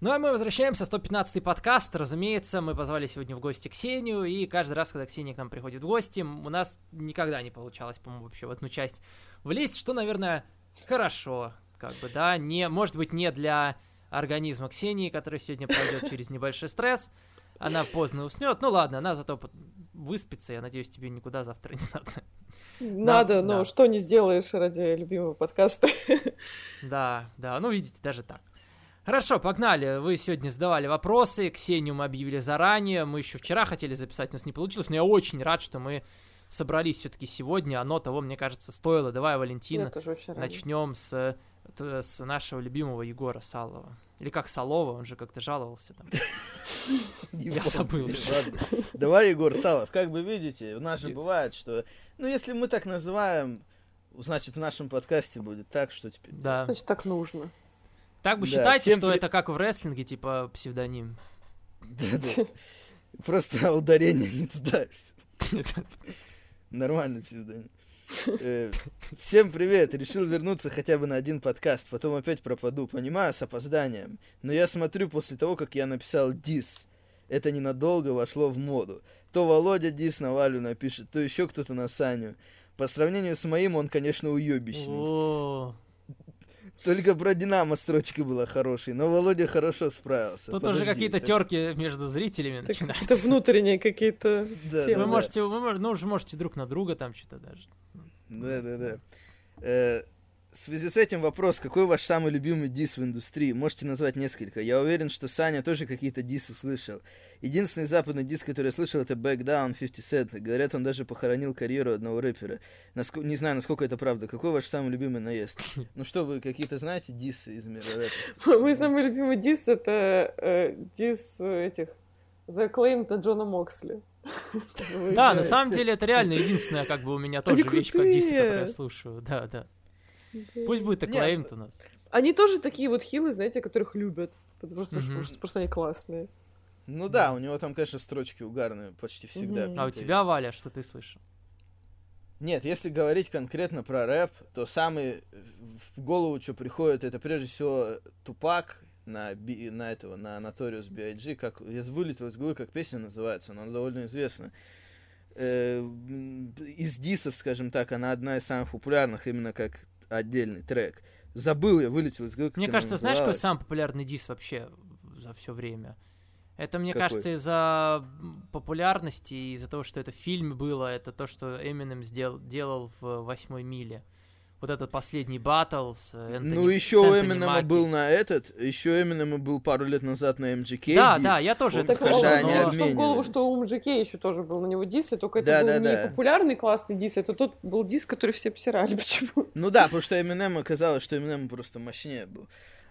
Ну а мы возвращаемся, 115-й подкаст. Разумеется, мы позвали сегодня в гости Ксению, и каждый раз, когда Ксения к нам приходит в гости, у нас никогда не получалось, по-моему, вообще в одну часть влезть, что, наверное, хорошо, как бы, да, не, может быть, не для организма Ксении, который сегодня пройдет через небольшой стресс, она поздно уснет, ну ладно, она зато выспится, я надеюсь, тебе никуда завтра не надо. Надо, но да. что не сделаешь ради любимого подкаста. Да, да, ну видите, даже так. Хорошо, погнали. Вы сегодня задавали вопросы, Ксению мы объявили заранее, мы еще вчера хотели записать, у нас не получилось, но я очень рад, что мы собрались все-таки сегодня, оно того, мне кажется, стоило. Давай, Валентина, начнем с, с нашего любимого Егора Салова. Или как Салова, он же как-то жаловался там. Я забыл. Давай, Егор Салов, как бы видите, у нас же бывает, что, ну, если мы так называем, значит, в нашем подкасте будет так, что теперь... Да. Значит, так нужно. Так бы да, считайте, что при... это как в рестлинге, типа псевдоним. Да-да. Просто ударение не туда. Нормальный псевдоним. Э, всем привет! Решил вернуться хотя бы на один подкаст, потом опять пропаду. Понимаю, с опозданием. Но я смотрю после того, как я написал дис. Это ненадолго вошло в моду. То Володя дис на Валю напишет, то еще кто-то на Саню. По сравнению с моим, он, конечно, уебищный. Только про Динамо строчка была хорошей, но Володя хорошо справился. Тут Подожди, уже какие-то терки между зрителями так начинаются. Это внутренние какие-то да, темы. Да, вы да. можете, вы, ну, уже можете друг на друга там что-то даже. Да-да-да. Э, в связи с этим вопрос, какой ваш самый любимый дис в индустрии? Можете назвать несколько. Я уверен, что Саня тоже какие-то дисы слышал. Единственный западный диск, который я слышал, это Back Down 50 Cent. Говорят, он даже похоронил карьеру одного рэпера. Наск... Не знаю, насколько это правда. Какой ваш самый любимый наезд? Ну что, вы какие-то знаете дисы из мира рэпа? Мой самый любимый дис это э, дис этих The Claim на Джона Моксли. Да, на самом деле это реально единственная, как бы у меня тоже вещь, как дисы, которую я слушаю. Да, да. Пусть будет Acclaimed у нас. Они тоже такие вот хилы, знаете, которых любят. Потому что просто они классные. Ну да, у него там, конечно, строчки угарные почти всегда. А у тебя, Валя, что ты слышал? Нет, если говорить конкретно про рэп, то самый в голову, что приходит, это прежде всего Тупак на, би, на этого, на Notorious B.I.G., как, я вылетел из головы, как песня называется, но она довольно известна. Э, из дисов, скажем так, она одна из самых популярных, именно как отдельный трек. Забыл, я вылетел из головы. Мне кажется, знаешь, какой самый популярный дис вообще за все время? Это, мне Какой? кажется, из-за популярности, из-за того, что это фильм было, это то, что Эминем сделал, делал в «Восьмой миле». Вот этот последний батл с Энтони, Ну, еще у Эминема был на этот, еще Эминема был пару лет назад на MGK Да, дис. да, я тоже это слышал. Но... Они в голову, что у MGK еще тоже был на него дис, и только это да, был да, не да. популярный классный дис, это тот был дис, который все обсирали почему Ну да, потому что Эминем оказалось, что Эминем просто мощнее был.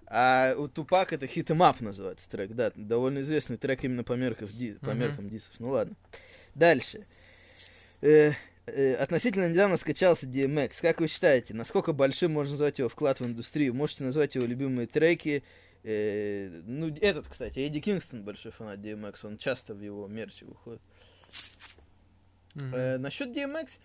А у Тупак это Hit em Up называется трек, да, довольно известный трек именно по, меркам, ди, по меркам дисов. Ну ладно. Дальше. Э, э, относительно недавно скачался DMX. Как вы считаете, насколько большим можно назвать его вклад в индустрию? Можете назвать его любимые треки? Э, ну, этот, кстати, Эдди Кингстон большой фанат DMX, он часто в его мерче выходит. Mm-hmm. Э, насчет DMX,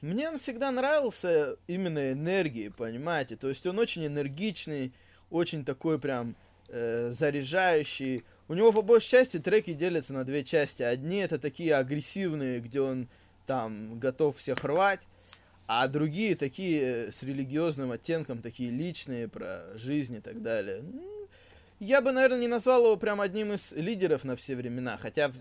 мне он всегда нравился именно энергией, понимаете? То есть он очень энергичный, очень такой прям э, заряжающий. У него по большей части треки делятся на две части. Одни это такие агрессивные, где он там готов всех рвать, а другие такие с религиозным оттенком, такие личные, про жизнь и так далее. Ну, я бы, наверное, не назвал его прям одним из лидеров на все времена, хотя в,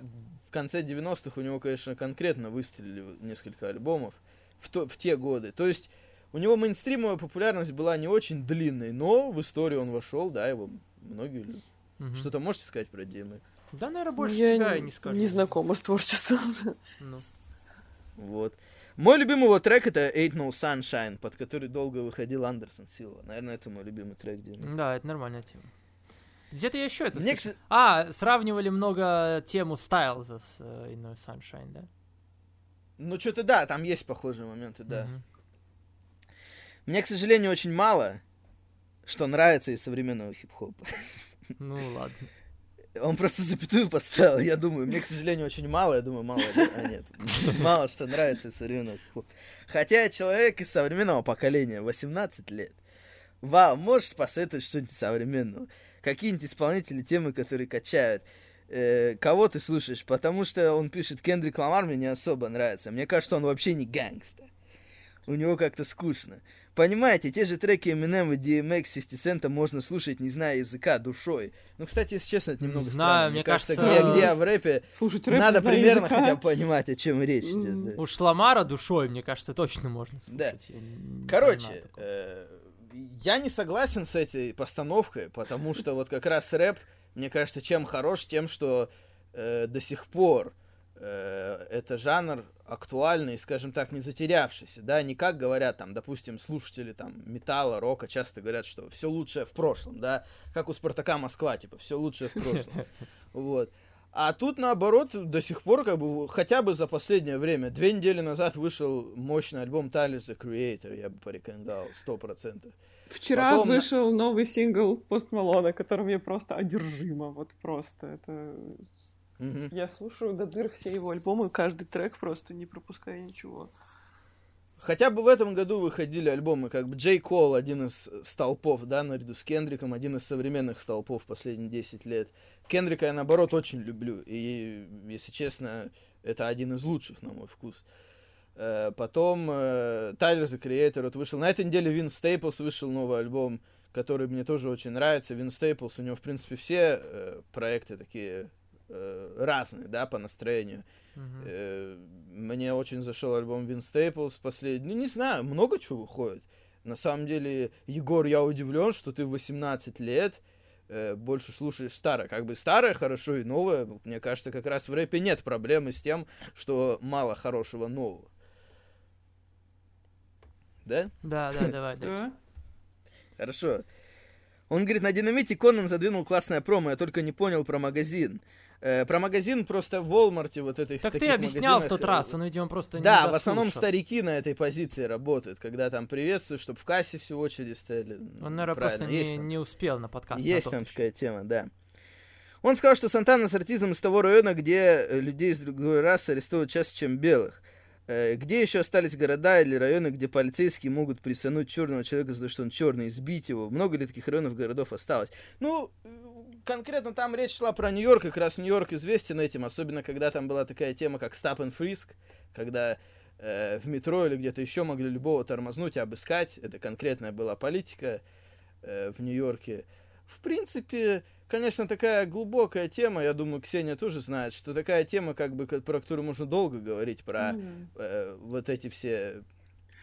в конце 90-х у него, конечно, конкретно выстрелили несколько альбомов в, то, в те годы. То есть у него мейнстримовая популярность была не очень длинной, но в историю он вошел, да, его многие любят. Угу. Что-то можете сказать про DMX? Да, наверное, больше я тебя не, не скажу. Не знакома с творчеством. Ну. Вот. Мой любимый его трек это Ain't No Sunshine, под который долго выходил Андерсон Силва. Наверное, это мой любимый трек DMX. Да, это нормальная тема. Где-то я еще это Мне. А, сравнивали много тему Стайлза с uh, Ain't No Sunshine, да? Ну, что-то да, там есть похожие моменты, да. Uh-huh. Мне, к сожалению, очень мало, что нравится из современного хип-хопа. Ну ладно. Он просто запятую поставил, я думаю, мне, к сожалению, очень мало, я думаю, мало, а нет, мало что нравится из современного. Хотя человек из современного поколения, 18 лет. Вау, можешь посоветовать что-нибудь современного? какие-нибудь исполнители темы, которые качают. Э, кого ты слушаешь? Потому что он пишет, Кендрик Ламар мне не особо нравится. Мне кажется, он вообще не гангстер. У него как-то скучно. Понимаете, те же треки Eminem и DMX 50 Cent можно слушать, не зная языка, душой. Ну, кстати, если честно, это немного не знаю, странно. мне, мне кажется, где, где в рэпе Слушать рэп надо примерно языка. хотя бы понимать, о чем речь идет. Да. Уж Ламара душой, мне кажется, точно можно слушать. Да. Я Короче, э, я не согласен с этой постановкой, потому что вот как раз рэп, мне кажется, чем хорош, тем, что э, до сих пор э, это жанр актуальный, скажем так, не затерявшийся, да, не как говорят там, допустим, слушатели там металла, рока часто говорят, что все лучшее в прошлом, да, как у Спартака Москва, типа, все лучшее в прошлом, вот. А тут, наоборот, до сих пор, как бы, хотя бы за последнее время, две недели назад вышел мощный альбом Tyler, The Creator, я бы порекомендовал, сто процентов. Вчера Потом... вышел новый сингл Пост Малона, которым я просто одержима, вот просто, это Угу. Я слушаю до дыр все его альбомы, каждый трек просто не пропуская ничего. Хотя бы в этом году выходили альбомы, как бы Джей Кол, один из столпов, да, наряду с Кендриком, один из современных столпов последние 10 лет. Кендрика я, наоборот, очень люблю, и, если честно, это один из лучших, на мой вкус. Э, потом э, Tyler, The Creator вот вышел. На этой неделе Vince Staples вышел новый альбом, который мне тоже очень нравится. Vince Staples, у него, в принципе, все э, проекты такие э, разные, да, по настроению. Uh-huh. Э, мне очень зашел альбом Vince Staples последний. Ну, не знаю, много чего выходит. На самом деле, Егор, я удивлен, что ты в 18 лет э, больше слушаешь старое. Как бы старое хорошо и новое. Мне кажется, как раз в рэпе нет проблемы с тем, что мало хорошего нового. Да? Да, да, давай. Да. Хорошо. Он говорит, на динамите Конан задвинул классное промо, я только не понял про магазин. Э, про магазин просто в Walmart вот этой Так ты объяснял в тот раз, он, видимо, просто не Да, в основном старики на этой позиции работают, когда там приветствуют, чтобы в кассе все очереди стояли. Он, наверное, просто не, не успел на подкаст. Есть там такая тема, да. Он сказал, что Сантана с артизом из того района, где э, людей из другой расы арестуют чаще, чем белых. Э, где еще остались города или районы, где полицейские могут присануть черного человека за то, что он черный, избить его? Много ли таких районов, городов осталось? Ну, конкретно там речь шла про Нью-Йорк, как раз Нью-Йорк известен этим, особенно когда там была такая тема, как Stop and Frisk, когда э, в метро или где-то еще могли любого тормознуть и обыскать. Это конкретная была политика э, в Нью-Йорке. В принципе, конечно, такая глубокая тема, я думаю, Ксения тоже знает, что такая тема, как бы, про которую можно долго говорить, про mm-hmm. э, вот эти все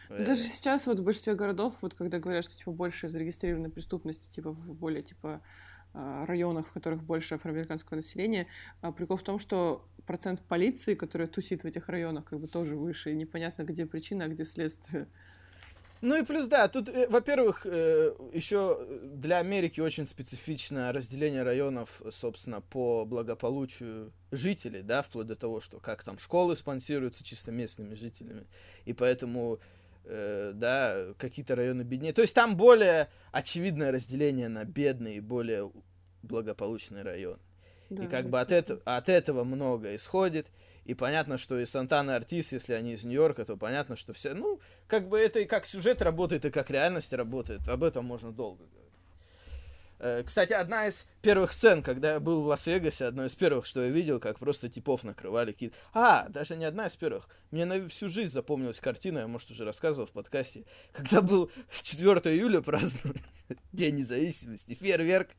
э, даже сейчас вот в большинстве городов, вот когда говорят, что типа больше зарегистрированной преступности, типа в более типа а, районах, в которых больше афроамериканского населения. А прикол в том, что процент полиции, которая тусит в этих районах, как бы тоже выше, и непонятно, где причина, а где следствие. Ну и плюс, да, тут, э, во-первых, э, еще для Америки очень специфичное разделение районов, собственно, по благополучию жителей, да, вплоть до того, что как там школы спонсируются чисто местными жителями. И поэтому э, да, какие-то районы беднее. То есть там более очевидное разделение на бедные и более благополучный район. Да, и как бы от, это, от этого много исходит. И понятно, что и Сантана Артис, если они из Нью-Йорка, то понятно, что все... Ну, как бы это и как сюжет работает, и как реальность работает. Об этом можно долго говорить. Э, кстати, одна из первых сцен, когда я был в Лас-Вегасе, одно из первых, что я видел, как просто типов накрывали какие А, даже не одна из первых. Мне на всю жизнь запомнилась картина, я, может, уже рассказывал в подкасте, когда был 4 июля праздновали День независимости, фейерверк.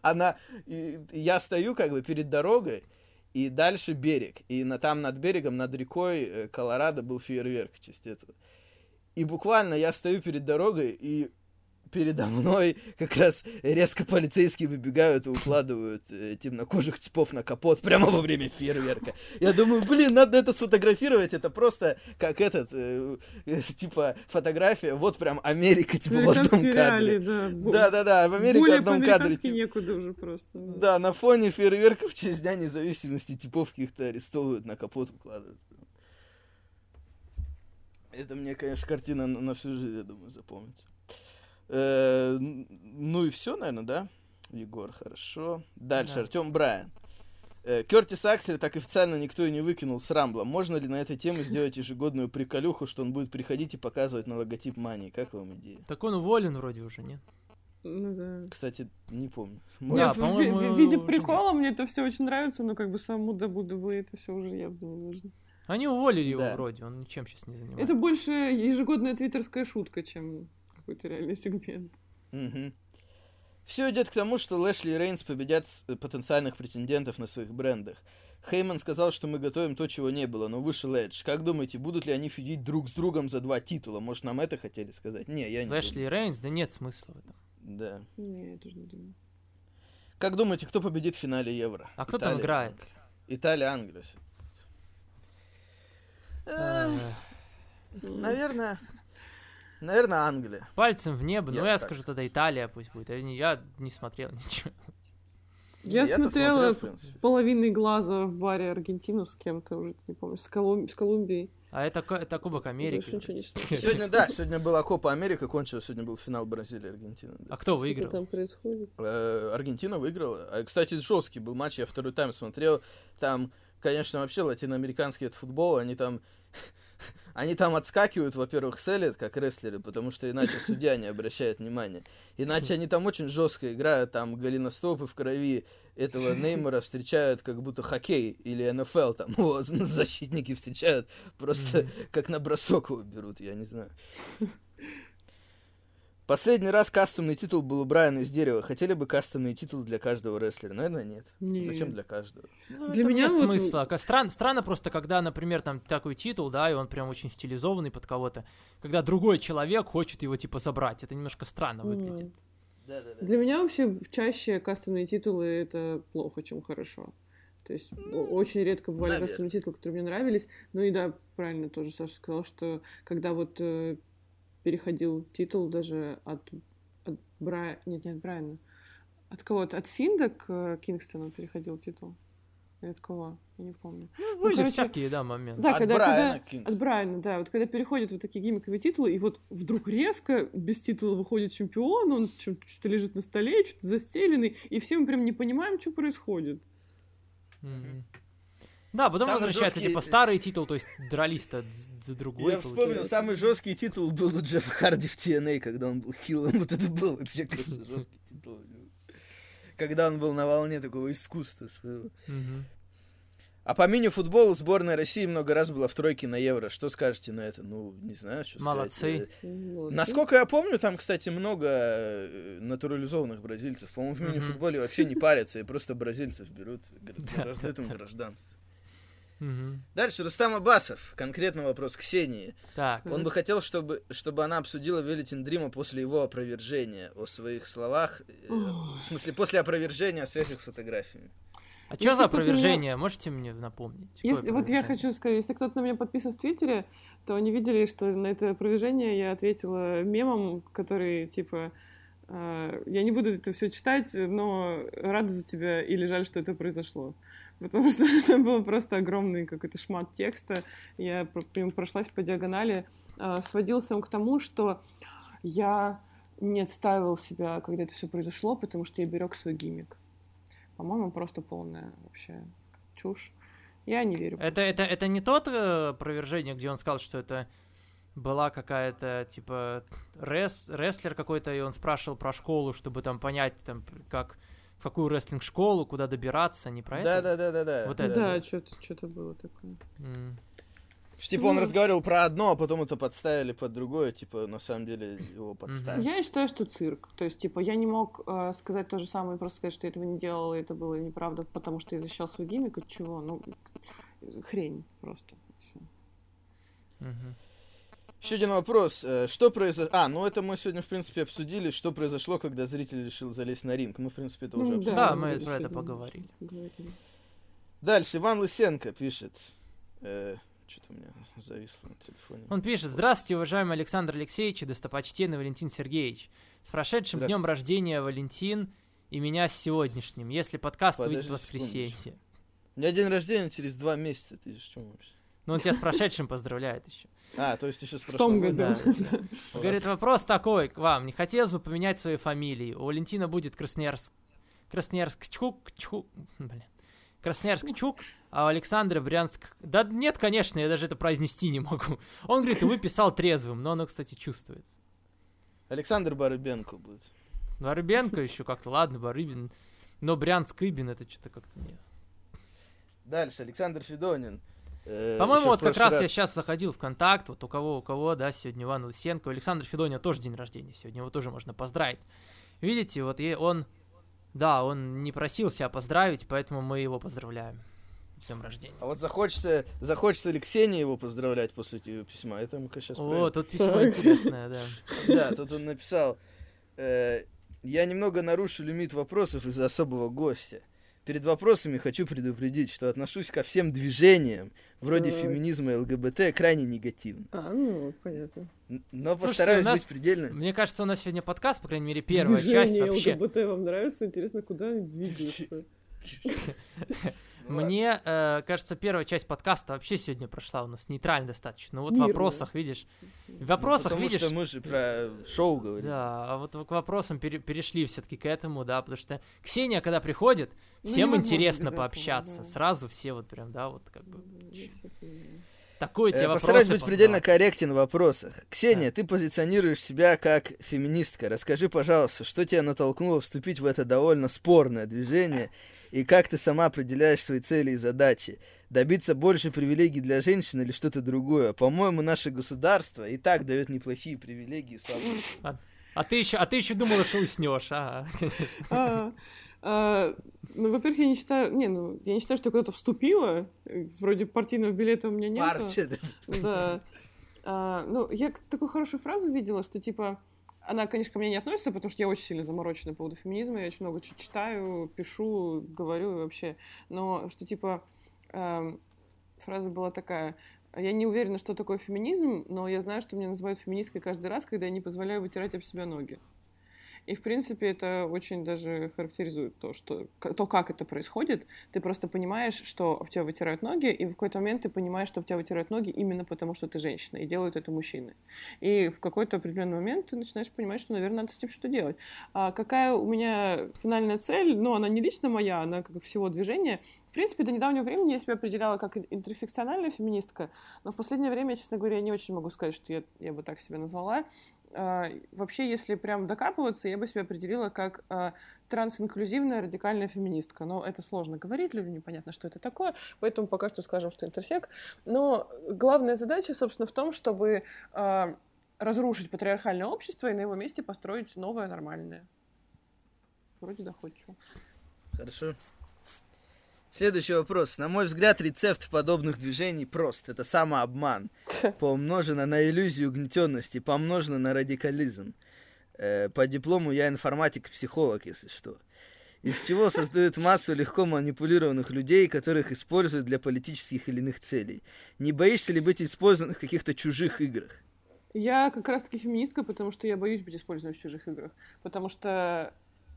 Она, и, я стою как бы перед дорогой, и дальше берег. И на, там над берегом, над рекой э, Колорадо был фейерверк в честь этого. И буквально я стою перед дорогой, и передо мной как раз резко полицейские выбегают и укладывают э, темнокожих типов на капот прямо во время фейерверка. Я думаю, блин, надо это сфотографировать, это просто как этот, э, э, типа, фотография, вот прям Америка, типа, в одном кадре. да. Да-да-да, в Америке в одном кадре. Типа... некуда уже просто. Да. на фоне фейерверка в честь Дня независимости типов каких-то арестовывают, на капот укладывают. Это мне, конечно, картина на, на всю жизнь, я думаю, запомнится. Э, ну и все, наверное, да? Егор, хорошо. Дальше, да. Артем Брайан. Э, Кертис Аксель так официально никто и не выкинул с Рамбла. Можно ли на эту тему сделать ежегодную приколюху, что он будет приходить и показывать на логотип Мании? Как вам идея? Так он уволен вроде уже, нет? Ну да. Кстати, не помню. Да, Может, Нет, в- по-моему, в, в виде прикола мне это все очень нравится, но как бы саму Дабу Дабу это все уже явно не нужно. Они уволили его Да. вроде, он ничем сейчас не занимается. Это больше ежегодная твиттерская шутка, чем какой-то реальный сегмент. Все идет к тому, что Лэшли и Рейнс победят с- э, потенциальных претендентов на своих брендах. Хейман сказал, что мы готовим то, чего не было, но вышел Эдж. Как думаете, будут ли они фидить друг с другом за два титула? Может, нам это хотели сказать? Не, я не Лэшли и Рейнс, да нет смысла в этом. Да. Не, я тоже не думаю. Как думаете, кто победит в финале Евро? А кто там Италия, играет? Англия. Италия, Англия. Э, Наверное, наверное, Англия. Пальцем в небо, Я ну я так скажу тогда Италия пусть будет. Я не, я не смотрел ничего. Я Я-то смотрела смотрел, половиной глаза в баре Аргентину с кем-то, уже не помню, с, Колум- с Колумбией. А это, это Кубок Америки. Сегодня, да, сегодня была Копа Америка, кончилась, сегодня был финал Бразилии и Аргентины. да. А кто Что выиграл? там происходит? Э, Аргентина выиграла. А, кстати, жесткий был матч, я второй тайм смотрел. Там, конечно, вообще латиноамериканский это футбол, они там... Они там отскакивают, во-первых, селят, как рестлеры, потому что иначе судья не обращает внимания. Иначе они там очень жестко играют, там голеностопы в крови этого Неймара встречают как будто хоккей или НФЛ, там его защитники встречают просто как на бросок его берут, я не знаю. Последний раз кастомный титул был у Брайана из дерева. Хотели бы кастомный титул для каждого рестлера? Наверное, нет. Нет. Зачем для каждого? Ну, Для меня нет вот- смысла. Стран, странно просто, когда, например, там такой титул, да, и он прям очень стилизованный под кого-то, когда другой человек хочет его типа забрать. Это немножко странно выглядит. Да, да, да. Для меня вообще чаще кастомные титулы это плохо, чем хорошо. То есть о- очень редко бывали кастомные титулы, которые мне нравились. Ну и да, правильно тоже Саша сказал, что когда вот э, переходил титул даже от, от Брайана... Нет, не от Брайана. От кого-то? От Финда к э, Кингстону переходил титул? Или от кого? Я не помню. Ну, были короче, всякие, да, моменты. Да, От когда, Брайана когда- от Брайана, да. Вот когда переходят вот такие гиммиковые титулы, и вот вдруг резко без титула выходит чемпион, он что-то лежит на столе, что-то застеленный, и все мы прям не понимаем, что происходит. Мгм. Да, потом Самый возвращается, жесткий- типа, старый титул, то есть дрались-то за другой. Я получается. вспомнил, самый жесткий титул был у Джеффа Харди в TNA, когда он был хилом. Вот это был вообще какой-то жесткий титул. Когда он был на волне такого искусства своего. А по мини-футболу сборная России много раз была в тройке на Евро. Что скажете на это? Ну, не знаю, что Молодцы. сказать. Вот. Насколько я помню, там, кстати, много э, натурализованных бразильцев. По-моему, в мини-футболе вообще не парятся и просто бразильцев берут, говорят, да. гражданство. Мгм. Дальше, Рустам Абасов. Конкретно вопрос Ксении. Так, Он бы хотел, чтобы, чтобы она обсудила Велитин Дрима после его опровержения о своих словах. э, В смысле, после опровержения о связях с фотографиями. а что за кто-то меня- опровержение? Можете мне напомнить? Если, вот я опровержение? хочу сказать, если кто-то на меня подписан в Твиттере, то они видели, что на это опровержение я ответила мемом, который типа э, я не буду это все читать, но рада за тебя или жаль, что это произошло. Потому что это был просто огромный какой-то шмат текста. Я прям прошлась по диагонали. Э, сводился он к тому, что я не отстаивал себя, когда это все произошло, потому что я берег свой гиммик. По-моему, просто полная вообще чушь. Я не верю. Это, это, это не тот э, опровержение, где он сказал, что это была какая-то, типа, рес, рестлер какой-то, и он спрашивал про школу, чтобы там понять, там, как, в какую рестлинг-школу, куда добираться, не про Да, это? да, да, да, да. Вот да, это. Да, что-то что было такое. Что, Типа он Ну. разговаривал про одно, а потом это подставили под другое, типа на самом деле его подставили. Я считаю, что цирк. То есть, типа, я не мог э, сказать то же самое и просто сказать, что я этого не делала, и это было неправда, потому что я защищал свой гиммик от чего. Ну, хрень просто. Всё. Мгм. Еще один вопрос. э, Что произошло? А, ну это мы сегодня, в принципе, обсудили, что произошло, когда зритель решил залезть на ринг. Мы, в принципе, это уже Ну, обсудили. Да, мы про это поговорили. говорили. Дальше, Иван Лысенко пишет. Что-то у меня зависло на телефоне. Он пишет, здравствуйте, уважаемый Александр Алексеевич и достопочтенный Валентин Сергеевич. С прошедшим днем рождения, Валентин, и меня с сегодняшним, если подкаст выйдет в Подожди воскресенье. секундочку. У меня день рождения через два месяца. Ты же что вообще? Ну, он тебя с прошедшим поздравляет еще. А, то есть еще с В том году. Да. Говорит, вопрос такой к вам. Не хотелось бы поменять свою фамилию. У Валентина будет Красноярск... Красноярск Чук... Чук... Блин. Красноярск Чук, а у Александра Брянск... Да нет, конечно, я даже это произнести не могу. Он говорит, вы писал трезвым, но оно, кстати, чувствуется. Александр Барыбенко будет. Барыбенко еще как-то, ладно, Барыбин. Но Брянск Ибин это что-то как-то нет. Дальше, Александр Федонин. Э, По-моему, вот как раз, раз я сейчас заходил в контакт, вот у кого, у кого, да, сегодня Иван Лысенко, Александр Федонин тоже день рождения сегодня, его тоже можно поздравить. Видите, вот он, да, он не просил себя поздравить, поэтому мы его поздравляем. С днем рождения. А вот захочется, захочется ли Ксении его поздравлять после этого письма? Это мы сейчас О, тут письмо интересное, да. Да, тут он написал, э, я немного нарушу лимит вопросов из-за особого гостя. Перед вопросами хочу предупредить, что отношусь ко всем движениям, вроде Ой. феминизма и ЛГБТ, крайне негативно. А, ну, понятно. Но Слушайте, постараюсь нас, быть предельно... Мне кажется, у нас сегодня подкаст, по крайней мере, первая Движение часть вообще... ЛГБТ вам нравится? Интересно, куда они двигаются? Мне э, кажется, первая часть подкаста вообще сегодня прошла у нас нейтрально достаточно. Ну вот в вопросах, видишь, в вопросах, ну, видишь... что мы же про шоу говорим. Да, а вот к вопросам пере- перешли все-таки к этому, да, потому что Ксения, когда приходит, ну, всем интересно пообщаться. Этого, да. Сразу все вот прям, да, вот как бы... Такой тебе э, вопрос. Постараюсь быть предельно корректен в вопросах. Ксения, да. ты позиционируешь себя как феминистка. Расскажи, пожалуйста, что тебя натолкнуло вступить в это довольно спорное движение и как ты сама определяешь свои цели и задачи? Добиться больше привилегий для женщин или что-то другое? По-моему, наше государство и так дает неплохие привилегии слабым. А, а ты еще, а ты еще думала, что уснешь, а? а, а ну, во-первых, я не считаю, не, ну, я не считаю, что куда-то вступила. Вроде партийного билета у меня нет. Партия, да. Да. А, ну, я такую хорошую фразу видела, что типа она, конечно, ко мне не относится, потому что я очень сильно заморочена по поводу феминизма, я очень много читаю, пишу, говорю вообще. Но что типа э, фраза была такая: я не уверена, что такое феминизм, но я знаю, что меня называют феминисткой каждый раз, когда я не позволяю вытирать об себя ноги. И, в принципе, это очень даже характеризует то, что, то, как это происходит. Ты просто понимаешь, что об тебя вытирают ноги, и в какой-то момент ты понимаешь, что об тебя вытирают ноги именно потому, что ты женщина, и делают это мужчины. И в какой-то определенный момент ты начинаешь понимать, что, наверное, надо с этим что-то делать. А какая у меня финальная цель? Ну, она не лично моя, она как всего движения. В принципе, до недавнего времени я себя определяла как интерсекциональная феминистка, но в последнее время, честно говоря, я не очень могу сказать, что я, я бы так себя назвала. А, вообще, если прям докапываться, я бы себя определила как а, трансинклюзивная радикальная феминистка. Но это сложно говорить, людям непонятно, что это такое, поэтому пока что скажем, что интерсек. Но главная задача, собственно, в том, чтобы а, разрушить патриархальное общество и на его месте построить новое нормальное. Вроде доходчиво. Хорошо. Следующий вопрос. На мой взгляд, рецепт подобных движений прост. Это самообман. Помножено на иллюзию угнетенности, помножено на радикализм. Э, по диплому я информатик-психолог, если что. Из чего создают массу легко манипулированных людей, которых используют для политических или иных целей. Не боишься ли быть использованным в каких-то чужих играх? Я как раз-таки феминистка, потому что я боюсь быть использованной в чужих играх. Потому что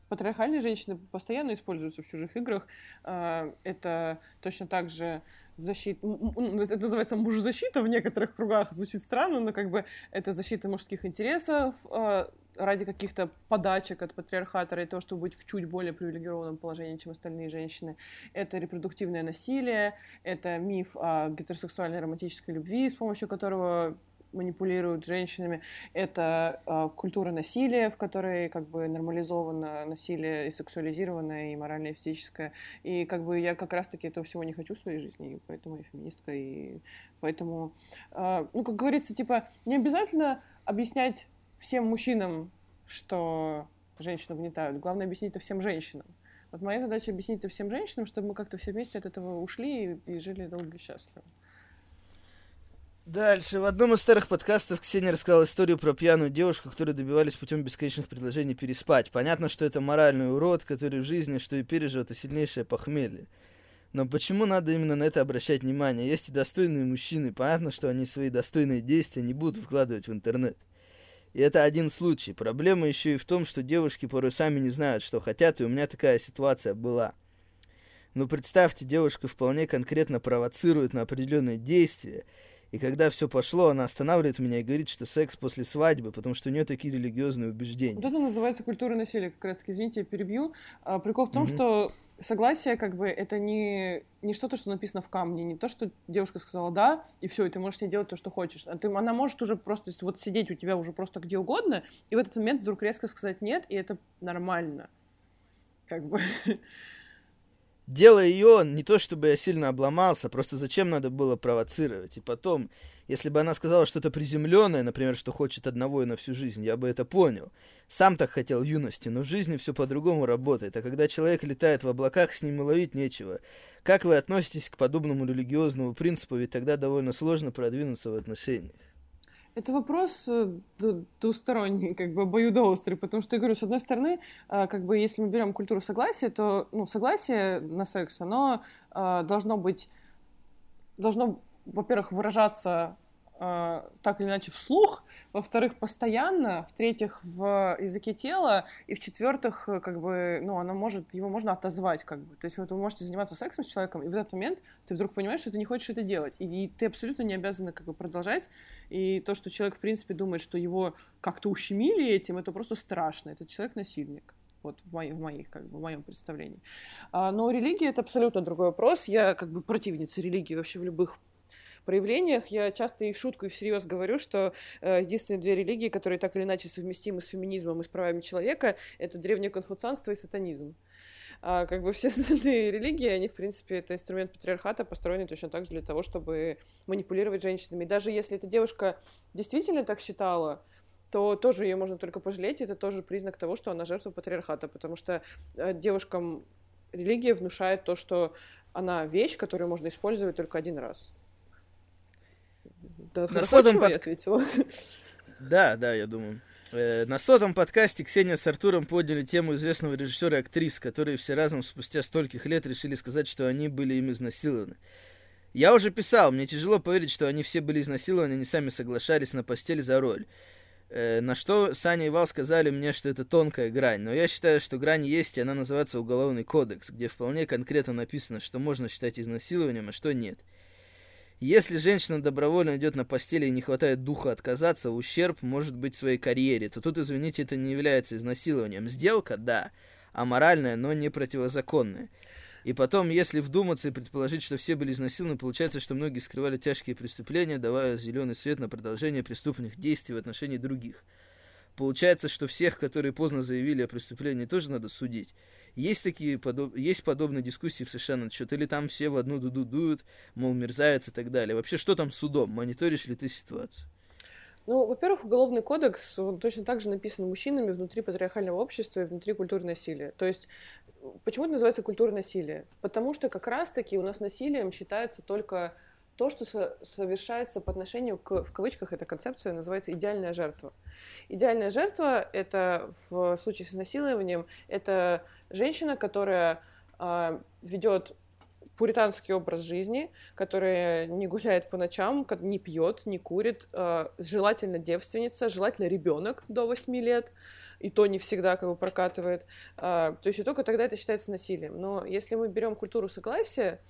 патриархальные женщины постоянно используются в чужих играх. А, это точно так же защита, это называется мужезащита в некоторых кругах, звучит странно, но как бы это защита мужских интересов а, ради каких-то подачек от патриархата, ради того, чтобы быть в чуть более привилегированном положении, чем остальные женщины. Это репродуктивное насилие, это миф о гетеросексуальной романтической любви, с помощью которого манипулируют женщинами, это э, культура насилия, в которой как бы нормализовано насилие и сексуализированное, и моральное, и физическое. И как бы я как раз-таки этого всего не хочу в своей жизни, и поэтому я феминистка, и поэтому, э, ну, как говорится, типа, не обязательно объяснять всем мужчинам, что женщину угнетают. Главное объяснить это всем женщинам. Вот моя задача объяснить это всем женщинам, чтобы мы как-то все вместе от этого ушли и, и жили долго и счастливо. Дальше. В одном из старых подкастов Ксения рассказала историю про пьяную девушку, которую добивались путем бесконечных предложений переспать. Понятно, что это моральный урод, который в жизни, что и пережил, это сильнейшее похмелье. Но почему надо именно на это обращать внимание? Есть и достойные мужчины. Понятно, что они свои достойные действия не будут вкладывать в интернет. И это один случай. Проблема еще и в том, что девушки порой сами не знают, что хотят, и у меня такая ситуация была. Но представьте, девушка вполне конкретно провоцирует на определенные действия, и когда все пошло, она останавливает меня и говорит, что секс после свадьбы, потому что у нее такие религиозные убеждения. Вот это называется культура насилия, как раз таки, извините, я перебью. А, прикол в том, mm-hmm. что согласие, как бы, это не, не что-то, что написано в камне, не то, что девушка сказала «да», и все, и ты можешь не делать то, что хочешь. А ты, она может уже просто вот сидеть у тебя уже просто где угодно, и в этот момент вдруг резко сказать «нет», и это нормально. Как бы... Дело ее не то, чтобы я сильно обломался, просто зачем надо было провоцировать. И потом, если бы она сказала что-то приземленное, например, что хочет одного и на всю жизнь, я бы это понял. Сам так хотел в юности, но в жизни все по-другому работает, а когда человек летает в облаках, с ним и ловить нечего. Как вы относитесь к подобному религиозному принципу, ведь тогда довольно сложно продвинуться в отношениях? Это вопрос э, двусторонний, как бы обоюдоострый, потому что, я говорю, с одной стороны, а, как бы, если мы берем культуру согласия, то, ну, согласие на секс, оно а, должно быть, должно, во-первых, выражаться э, так или иначе вслух, во-вторых, постоянно, в-третьих, в языке тела, и в-четвертых, как бы, ну, она может, его можно отозвать, как бы. То есть вот вы можете заниматься сексом с человеком, и в этот момент ты вдруг понимаешь, что ты не хочешь это делать, и, и ты абсолютно не обязана как бы продолжать, и то, что человек, в принципе, думает, что его как-то ущемили этим, это просто страшно, этот человек насильник вот в, моих, в моих, как бы, в моем представлении. А, но религия — это абсолютно другой вопрос. Я как бы противница религии вообще в любых проявлениях. Я часто и в шутку, и всерьез говорю, что э, единственные две религии, которые так или иначе совместимы с феминизмом и с правами человека, это древнее конфуцианство и сатанизм. А как бы все остальные религии, они, в принципе, это инструмент патриархата, построенный точно так же для того, чтобы манипулировать женщинами. даже если эта девушка действительно так считала, то тоже ее можно только пожалеть, это тоже признак того, что она жертва патриархата, потому что э, девушкам религия внушает то, что она вещь, которую можно использовать только один раз. Да, на сотом под... ответила. Да, да, я думаю. Э, на сотом подкасте Ксения с Артуром подняли тему известного режиссера и актрис, которые все разом спустя стольких лет решили сказать, что они были им изнасилованы. Я уже писал, мне тяжело поверить, что они все были изнасилованы, они сами соглашались на постель за роль. Э, на что Саня и Вал сказали мне, что это тонкая грань, но я считаю, что грань есть, и она называется Уголовный кодекс, где вполне конкретно написано, что можно считать изнасилованием, а что нет. Если женщина добровольно идет на постели и не хватает духа отказаться, ущерб может быть своей карьере, то тут, извините, это не является изнасилованием. Сделка, да, аморальная, но не противозаконная. И потом, если вдуматься и предположить, что все были изнасилованы, получается, что многие скрывали тяжкие преступления, давая зеленый свет на продолжение преступных действий в отношении других. Получается, что всех, которые поздно заявили о преступлении, тоже надо судить. Есть такие подоб... есть подобные дискуссии в США на счет, или там все в одну дуду дуют, мол, мерзавец и так далее. Вообще, что там с судом? Мониторишь ли ты ситуацию? Ну, во-первых, уголовный кодекс он точно так же написан мужчинами внутри патриархального общества и внутри культуры насилия. То есть, почему это называется культура насилия? Потому что как раз-таки у нас насилием считается только то, что совершается по отношению к, в кавычках, эта концепция называется идеальная жертва. Идеальная жертва — это в случае с изнасилованием, это женщина, которая э, ведет пуританский образ жизни, которая не гуляет по ночам, не пьет, не курит, э, желательно девственница, желательно ребенок до 8 лет, и то не всегда как бы прокатывает. Э, то есть и только тогда это считается насилием. Но если мы берем культуру согласия,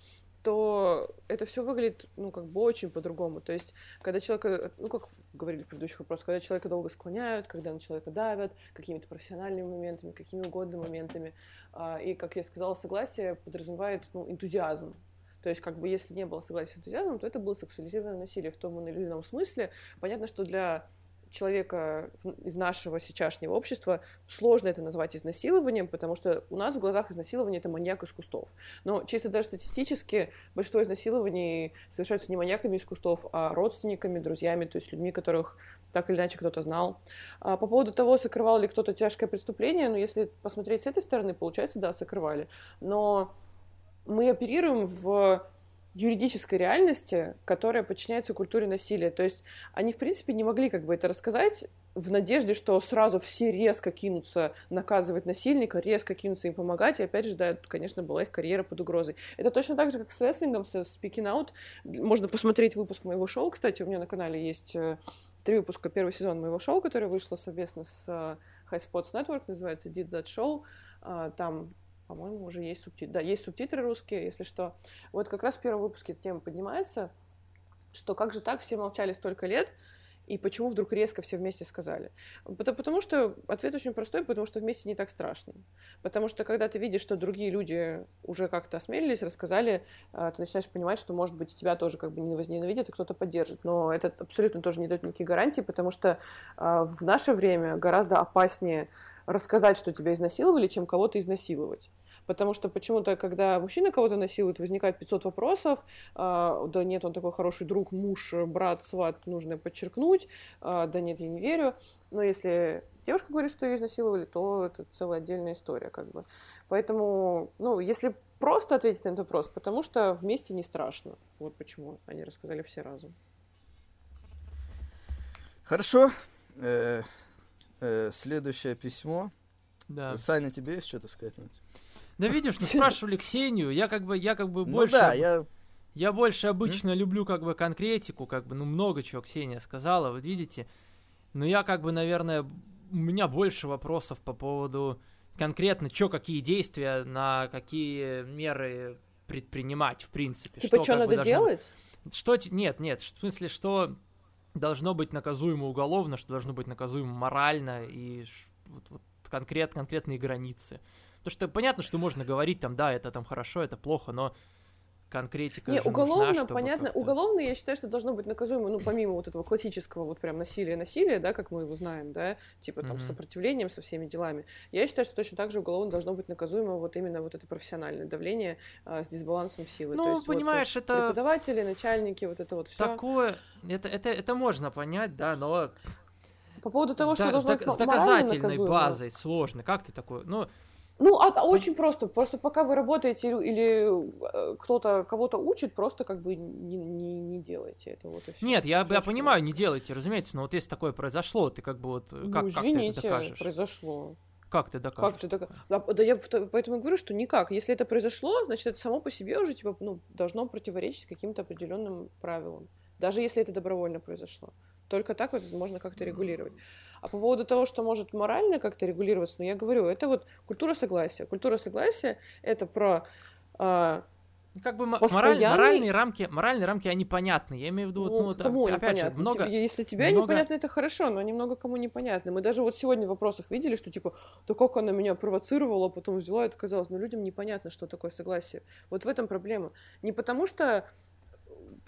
то это все выглядит, ну, как бы очень по-другому. То есть, когда человека, ну, как говорили в предыдущих вопросах, когда человека долго склоняют, когда на человека давят какими-то профессиональными моментами, какими угодно моментами. А, и, как я сказала, согласие подразумевает, ну, энтузиазм. То есть, как бы, если не было согласия с энтузиазмом, то это было сексуализированное насилие в том или ином смысле. Понятно, что для человека из нашего сейчасшнего общества сложно это назвать изнасилованием, потому что у нас в глазах изнасилование — это маньяк из кустов. Но чисто даже статистически большинство изнасилований совершаются не маньяками из кустов, а родственниками, друзьями, то есть людьми, которых так или иначе кто-то знал. А по поводу того, сокрывал ли кто-то тяжкое преступление, ну, если посмотреть с этой стороны, получается, да, сокрывали. Но мы оперируем в юридической реальности, которая подчиняется культуре насилия. То есть они, в принципе, не могли как бы это рассказать в надежде, что сразу все резко кинутся наказывать насильника, резко кинутся им помогать, и опять же, да, конечно, была их карьера под угрозой. Это точно так же, как с рестлингом, со Speaking Out. Можно посмотреть выпуск моего шоу, кстати, у меня на канале есть э, три выпуска первый сезон моего шоу, которое вышло совместно с э, High Spots Network, называется Did That Show. А, там по-моему, уже есть субтитры. Да, есть субтитры русские, если что. Вот как раз в первом выпуске эта тема поднимается, что как же так, все молчали столько лет, И почему вдруг резко все вместе сказали? Потому, потому что ответ очень простой, потому что вместе не так страшно. Потому что когда ты видишь, что другие люди уже как-то осмелились, рассказали, а, ты начинаешь понимать, что, может быть, тебя тоже как бы не возненавидят, и кто-то поддержит. Но это абсолютно тоже не дает никаких гарантий, потому что а, в наше время гораздо опаснее рассказать, что тебя изнасиловали, чем кого-то изнасиловать. Потому что почему-то, когда мужчина кого-то насилует, возникает 500 вопросов. А, да нет, он такой хороший друг, муж, брат, сват, нужно подчеркнуть. А, да нет, я не верю. Но если девушка говорит, что ее изнасиловали, то это целая отдельная история, как бы. Поэтому, ну, если просто ответить на этот вопрос, потому что вместе не страшно. Вот почему они рассказали все разом. Хорошо. Э, следующее письмо. Да. Саня, тебе есть что-то сказать? Да видишь, ну спрашивали Ксению, я как бы, я как бы Ну больше... да, я... Я больше обычно люблю как бы конкретику, как бы, ну много чего Ксения сказала, вот видите. Но я как бы, наверное, у меня больше вопросов по поводу конкретно, что, какие действия, на какие меры предпринимать, в принципе. Типа, что бы надо должно- делать? Что, нет, нет, в смысле, что должно быть наказуемо уголовно, что должно быть наказуемо морально и вот, вот конкрет, конкретные границы. Потому что понятно, что можно говорить там, да, это там хорошо, это плохо, но конкретика Не, нужна, уголовно, чтобы понятно, уголовно, я считаю, что должно быть наказуемо, ну, помимо вот этого классического вот прям насилия-насилия, да, как мы его знаем, да, типа там с Мгм. сопротивлением, со всеми делами. Я считаю, что точно так же уголовно должно быть наказуемо вот именно вот это профессиональное давление а, с дисбалансом силы. То Ну, есть вот, э, понимаешь, это преподаватели, начальники, вот это вот все. такое, это, это, это можно понять, да, но По поводу того, с, что с должно с морально доказательной базой сложно. Как ты такой? Ну, Ну, а, очень просто. Просто пока вы работаете или, э, кто-то кого-то учит, просто как бы не, не, не делайте это. Вот и всё. нет, я, я понимаю, просто. не делайте, разумеется, но вот если такое произошло, ты как бы вот, э, Ну, как, как ты это извините, докажешь? произошло. Как ты докажешь? Как ты так... Да, да я поэтому говорю, что никак. Если это произошло, значит, это само по себе уже типа, ну, должно противоречить каким-то определенным правилам. Даже если это добровольно произошло. Только так вот можно как-то регулировать. А по поводу того, что может морально как-то регулироваться, ну, я говорю, это вот культура согласия. Культура согласия — это про а, Как бы Постоянный- мораль- моральные рамки, моральные рамки, они понятны. Я имею в виду, вот, Ну, ну, вот, кому опять же, много... Если тебе много- непонятно, это хорошо, но немного кому непонятно. Мы даже вот сегодня в вопросах видели, что типа, да как она меня провоцировала, а потом взяла и отказалась. Но людям непонятно, что такое согласие. Вот в этом проблема. Не потому что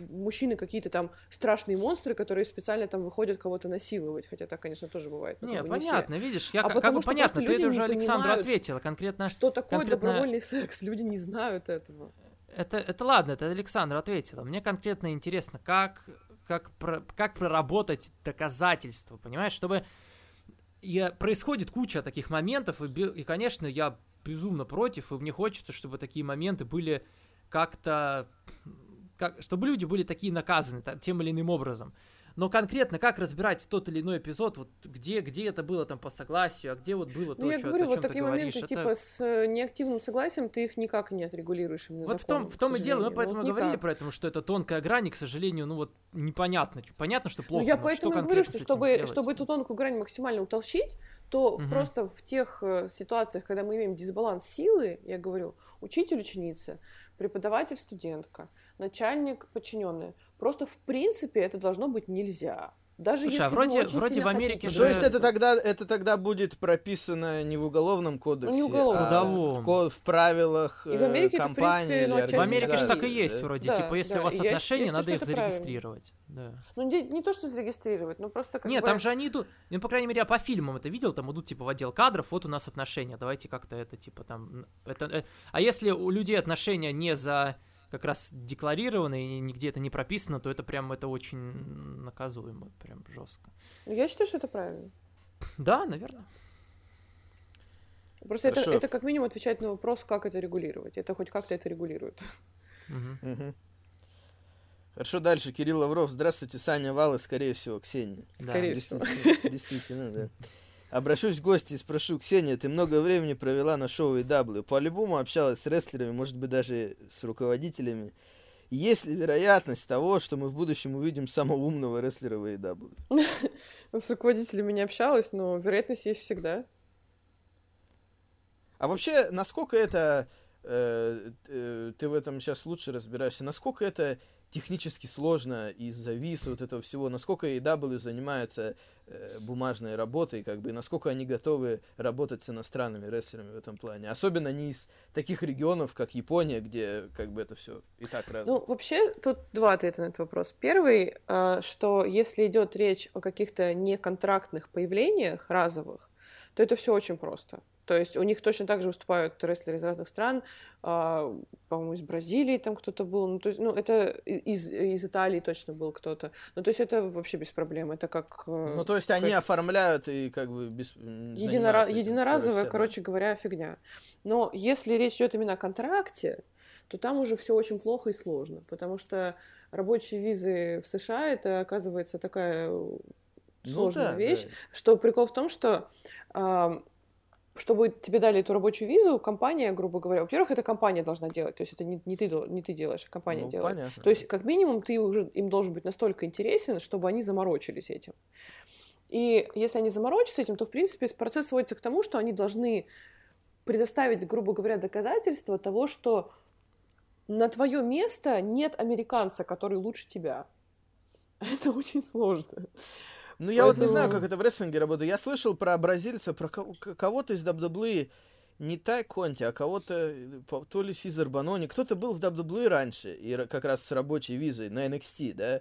мужчины какие-то там страшные монстры, которые специально там выходят кого-то насиловать, хотя так, конечно, тоже бывает. но Не, как бы не все. понятно, видишь, я А как, как потому бы что понятно, ты это уже Александру понимают, ответила, конкретно... Что такое конкретно- добровольный секс? Люди не знают этого. Это, это ладно, это Александра ответила. Мне конкретно интересно, как, как, про- как проработать доказательства, понимаешь, чтобы... И происходит куча таких моментов, и, и, конечно, я безумно против, и мне хочется, чтобы такие моменты были как-то... Как, чтобы люди были такие наказаны та- тем или иным образом. Но конкретно, как разбирать тот или иной эпизод, вот где, где это было там по согласию, а где вот было то, Ну, я чё- говорю, о вот такие говоришь, моменты, это- типа, с э, неактивным согласием ты их никак не отрегулируешь именно Вот в законом, том, в том и дело, мы поэтому Вот говорили никак. про это, что это тонкая грань, и, к сожалению, ну вот непонятно. Понятно, что плохо, ну, я но поэтому что говорю, что чтобы, сделать? чтобы эту тонкую грань максимально утолщить, то в- Мгм. просто в тех э, ситуациях, когда мы имеем дисбаланс силы, я говорю, учитель ученица, преподаватель студентка, начальник подчиненная, просто в принципе это должно быть нельзя. Даже Слушай, если а вроде- вроде в Америке же- То есть это тогда, это тогда будет прописано не в уголовном кодексе, уголовном. а Трудовом. в, ко- в правилах И в Америке э, это, в компании принципе, или В Америке же так и есть да? вроде, Да, типа, если да, у вас я считаю, отношения, что надо их правильно. зарегистрировать. Да. Ну, не, не то, что зарегистрировать, но просто как Нет, бы... там же они идут, ну, по крайней мере, я по фильмам это видел, там идут, типа, в отдел кадров, вот у нас отношения, давайте как-то это, типа, там, это, э, а если у людей отношения не за как раз декларированы и нигде это не прописано, то это прям, это очень наказуемо, прям жестко. Я считаю, что это правильно. Да, наверное. Просто это, Хорошо. это как минимум отвечает на вопрос, как это регулировать. Это хоть как-то это регулирует. Мгм. Мгм. Хорошо, дальше. Кирилл Лавров. Здравствуйте, Саня Валы, скорее всего, Ксения. Да. Скорее всего. Действительно, действительно, да. Обращусь в гости и спрошу, Ксения, ты много времени провела на шоу EW, по-любому общалась с рестлерами, может быть, даже с руководителями. Есть ли вероятность того, что мы в будущем увидим самого умного рестлера в AEW? С руководителями не общалась, но вероятность есть всегда. А вообще, насколько это э, э, ты в этом сейчас лучше разбираешься. Насколько это технически сложно из-за виса вот этого всего, насколько AEW занимается бумажной работой, как бы, и насколько они готовы работать с иностранными рестлерами в этом плане. Особенно не из таких регионов, как Япония, где как бы это все и так развито. Ну, вообще, тут два ответа на этот вопрос. Первый, э, что если идет речь о каких-то неконтрактных появлениях разовых, то это все очень просто. То есть у них точно так же выступают рестлеры из разных стран, а, по-моему, из Бразилии там кто-то был, ну, то есть, ну, это из, из Италии точно был кто-то. Ну, то есть это вообще без проблем, это как... Э, ну, то есть они как... оформляют и как бы без... Единора... Единоразовая, короче говоря, фигня. Но если речь идет именно о контракте, то там уже все очень плохо и сложно, потому что рабочие визы в США это оказывается такая ну сложная ну, да, вещь, да. что прикол в том, что чтобы тебе дали эту рабочую визу, компания, грубо говоря, во-первых, это компания должна делать, то есть это не, не, ты, не ты делаешь, а компания ну, делает. Понятно. То есть, как минимум, ты уже им должен быть настолько интересен, чтобы они заморочились этим. И если они заморочатся этим, то, в принципе, процесс сводится к тому, что они должны предоставить, грубо говоря, доказательства того, что на твое место нет американца, который лучше тебя. Это очень сложно. Ну, я Поэтому... вот не знаю, как это в рестлинге работает. Я слышал про бразильца, про кого-то из WWE, не Тай Конти, а кого-то, то ли Сизер Банони, кто-то был в WWE раньше, и как раз с рабочей визой на NXT, да,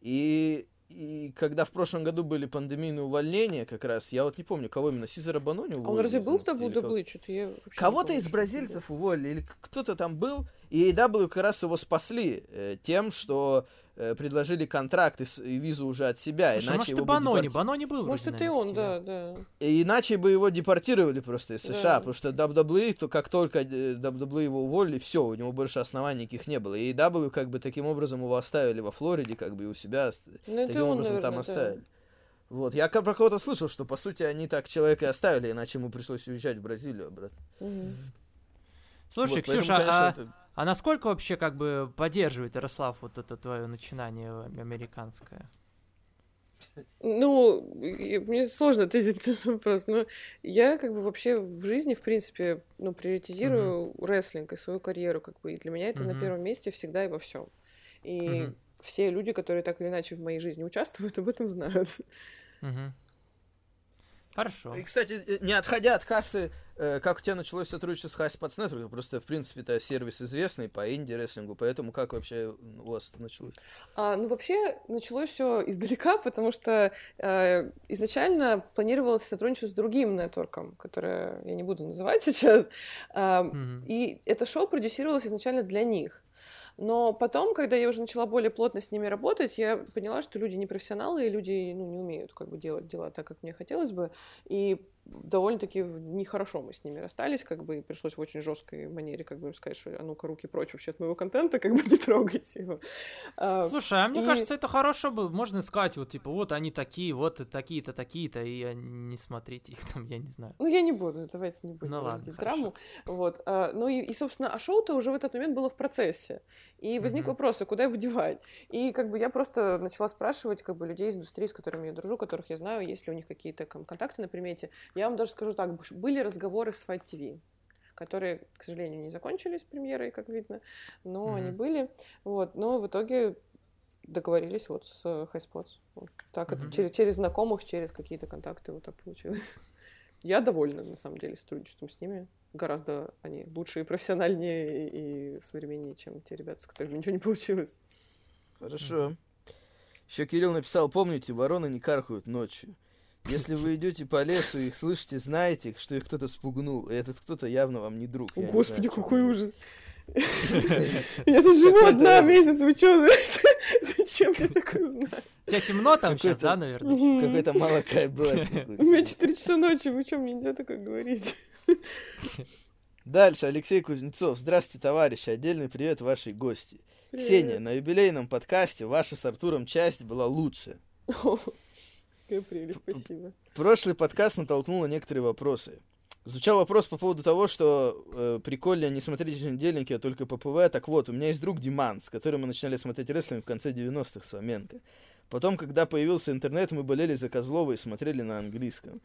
и и когда в прошлом году были пандемийные увольнения, как раз, я вот не помню, кого именно, Сизера Банони уволили. А он разве был в WWE? Что-то я Кого-то из бразильцев уволили, или кто-то там был, и AEW как раз его спасли э, тем, что э, предложили контракт и, и визу уже от себя. Слушай, иначе может, его Банони, депорти... Банони был. Может, это и он, да, да. И иначе бы его депортировали просто из США, да. потому что WWE, то как только WWE его уволили, все, у него больше оснований никаких не было. И AEW как бы таким образом его оставили во Флориде, как бы и у себя, ну, таким он, образом наверное, там оставили. Да. Вот, я про кого-то слышал, что, по сути, они так человека и оставили, иначе ему пришлось уезжать в Бразилию обратно. Угу. Слушай, вот, Ксюша, поэтому, конечно, а... это а насколько вообще как бы поддерживает Ярослав вот это твое начинание американское? Ну, мне сложно ответить на этот вопрос, но я как бы вообще в жизни, в принципе, ну, приоритизирую uh-huh. рестлинг и свою карьеру, как бы, и для меня это uh-huh. на первом месте всегда и во всем. И uh-huh. все люди, которые так или иначе в моей жизни участвуют, об этом знают. Uh-huh. Хорошо. И, кстати, э, не отходя от кассы, э, как у тебя началось сотрудничество с Хаспатс Network? Просто, в принципе, это сервис известный по инди-рестлингу, поэтому как вообще у вас это началось? А, ну, вообще, началось все издалека, потому что э, изначально планировалось сотрудничество с другим нетворком, которое я не буду называть сейчас. Э, mm-hmm. И это шоу продюсировалось изначально для них. Но потом, когда я уже начала более плотно с ними работать, я поняла, что люди не профессионалы, и люди ну, не умеют как бы делать дела так, как мне хотелось бы. И довольно-таки нехорошо мы с ними расстались, как бы, и пришлось в очень жесткой манере, как бы, им сказать, что а ну-ка, руки прочь вообще от моего контента, как бы не трогайте его. А, Слушай, а мне и... кажется, это хорошо было, можно сказать, вот, типа, вот они такие, вот такие-то, такие-то, и не смотрите их там, я не знаю. Ну, я не буду, давайте не будем ну, ладно, драму. Вот, а, ну, и, и, собственно, а шоу-то уже в этот момент было в процессе, и возник mm-hmm. вопрос, а куда его девать? И, как бы, я просто начала спрашивать, как бы, людей из индустрии, с которыми я дружу, которых я знаю, есть ли у них какие-то контакты на примете, я вам даже скажу так, были разговоры с Fight TV, которые, к сожалению, не закончились премьерой, как видно, но mm-hmm. они были. Вот, но в итоге договорились вот с HighSpots. Вот так mm-hmm. это через, через знакомых, через какие-то контакты вот так получилось. Я довольна, на самом деле, сотрудничеством с ними. Гораздо они лучше и профессиональнее и современнее, чем те ребята, с которыми ничего не получилось. Хорошо. Еще Кирилл написал, помните, вороны не каркают ночью. Если вы идете по лесу и их слышите, знаете, что их кто-то спугнул. И этот кто-то явно вам не друг. О, Господи, какой ужас. Я тут живу одна месяц, вы что, зачем я такое знаю? У тебя темно там сейчас, да, наверное? Какой-то молокай было. У меня 4 часа ночи, вы что, мне нельзя такое говорить? Дальше, Алексей Кузнецов. Здравствуйте, товарищи. Отдельный привет вашей гости. Ксения, на юбилейном подкасте ваша с Артуром часть была лучше. Какая прелесть, спасибо. Прошлый подкаст натолкнул на некоторые вопросы. Звучал вопрос по поводу того, что э, прикольно не смотреть еженедельники, а только PPV. Так вот, у меня есть друг Диман, с которым мы начинали смотреть рестлинг в конце 90-х с Фоменко. Потом, когда появился интернет, мы болели за Козлова и смотрели на английском.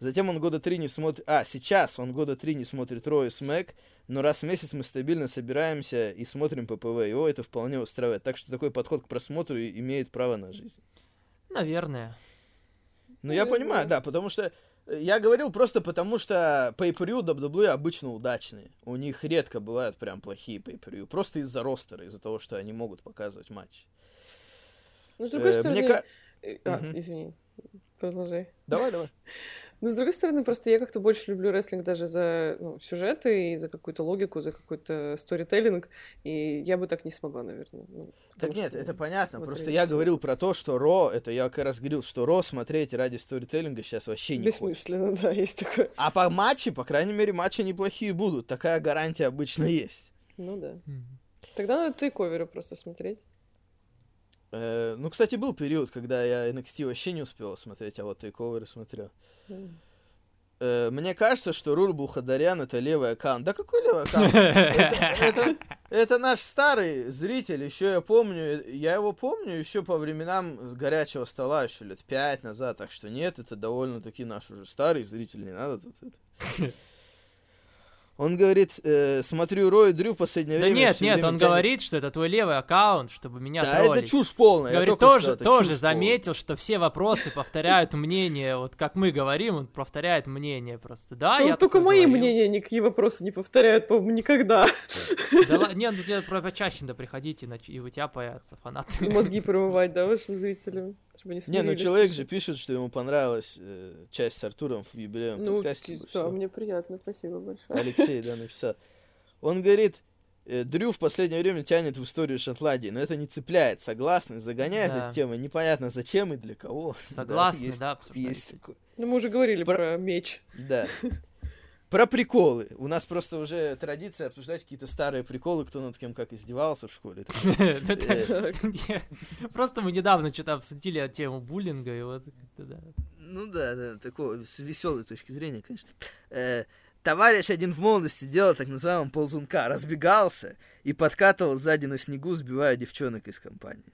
Затем он года три не смотрит... А, сейчас он года три не смотрит Raw и Smack, но раз в месяц мы стабильно собираемся и смотрим PPV. Его это вполне устраивает. Так что такой подход к просмотру имеет право на жизнь. Наверное. Ну, я понимаю, да, потому что э, я говорил просто потому, что pay-per-view WWE обычно удачные. У них редко бывают прям плохие pay-per-view. Просто из-за ростера, из-за того, что они могут показывать матч. Ну, с другой Э, стороны... мне э, А, Мгм. извини. Продолжай. Давай, давай. Но, с другой стороны, просто я как-то больше люблю рестлинг даже за ну, сюжеты и за какую-то логику, за какой-то сторителлинг, и я бы так не смогла, наверное. ну, Так нет, что, это понятно. Просто я говорил про то, что Ро, это я как раз говорил, что Ро смотреть ради сторителлинга сейчас вообще не хочется. Бессмысленно, да, есть такое. А по матче, по крайней мере, матчи неплохие будут. Такая гарантия обычно есть. Ну да. Тогда надо тейковеры просто смотреть. Э, ну, кстати, был период, когда я NXT вообще не успел смотреть, а вот тейковеры смотрел. Э, мне кажется, что Рурбул Хадарян это левый аккаунт. Да какой левый аккаунт? Это, наш старый зритель, еще я помню, я его помню еще по временам с горячего стола, еще лет пять назад, так что нет, это довольно-таки наш уже старый зритель, не надо тут это. Он говорит, э, смотрю Рой Дрю в последнее Да время. нет, всё нет, время он тянет- говорит, что это твой левый аккаунт, чтобы меня Да, троллить. это чушь полная. я Говорит, только что, тоже, это тоже чушь заметил, что все вопросы повторяют мнение, вот как мы говорим, он повторяет мнение просто. Да, я только мои мнения никакие вопросы не повторяют, по-моему, никогда. Да нет, ну тебе почаще надо приходить, иначе и у тебя появятся фанаты. Мозги промывать, да, вашим зрителям, чтобы они Не, ну человек же пишет, что ему понравилась э, часть с Артуром в юбилейном Ну, подкасте. да, мне приятно, спасибо большое. Алексей, да, написал. Он говорит, э, Дрю в последнее время тянет в историю Шотландии, но это не цепляет, согласны, загоняет Да. эта тема, непонятно зачем и для кого. Да, Согласны, есть- да. Есть такое. Ну, мы уже говорили Про- про меч. Да. Про приколы. У нас просто уже традиция обсуждать какие-то старые приколы, кто над кем как издевался в школе. Не, Просто мы недавно что-то обсудили тему буллинга, и вот как-то, да. Ну да, да, такого, с веселой точки зрения, конечно. Товарищ один в молодости делал так называемого ползунка, разбегался и подкатывал сзади на снегу, сбивая девчонок из компании.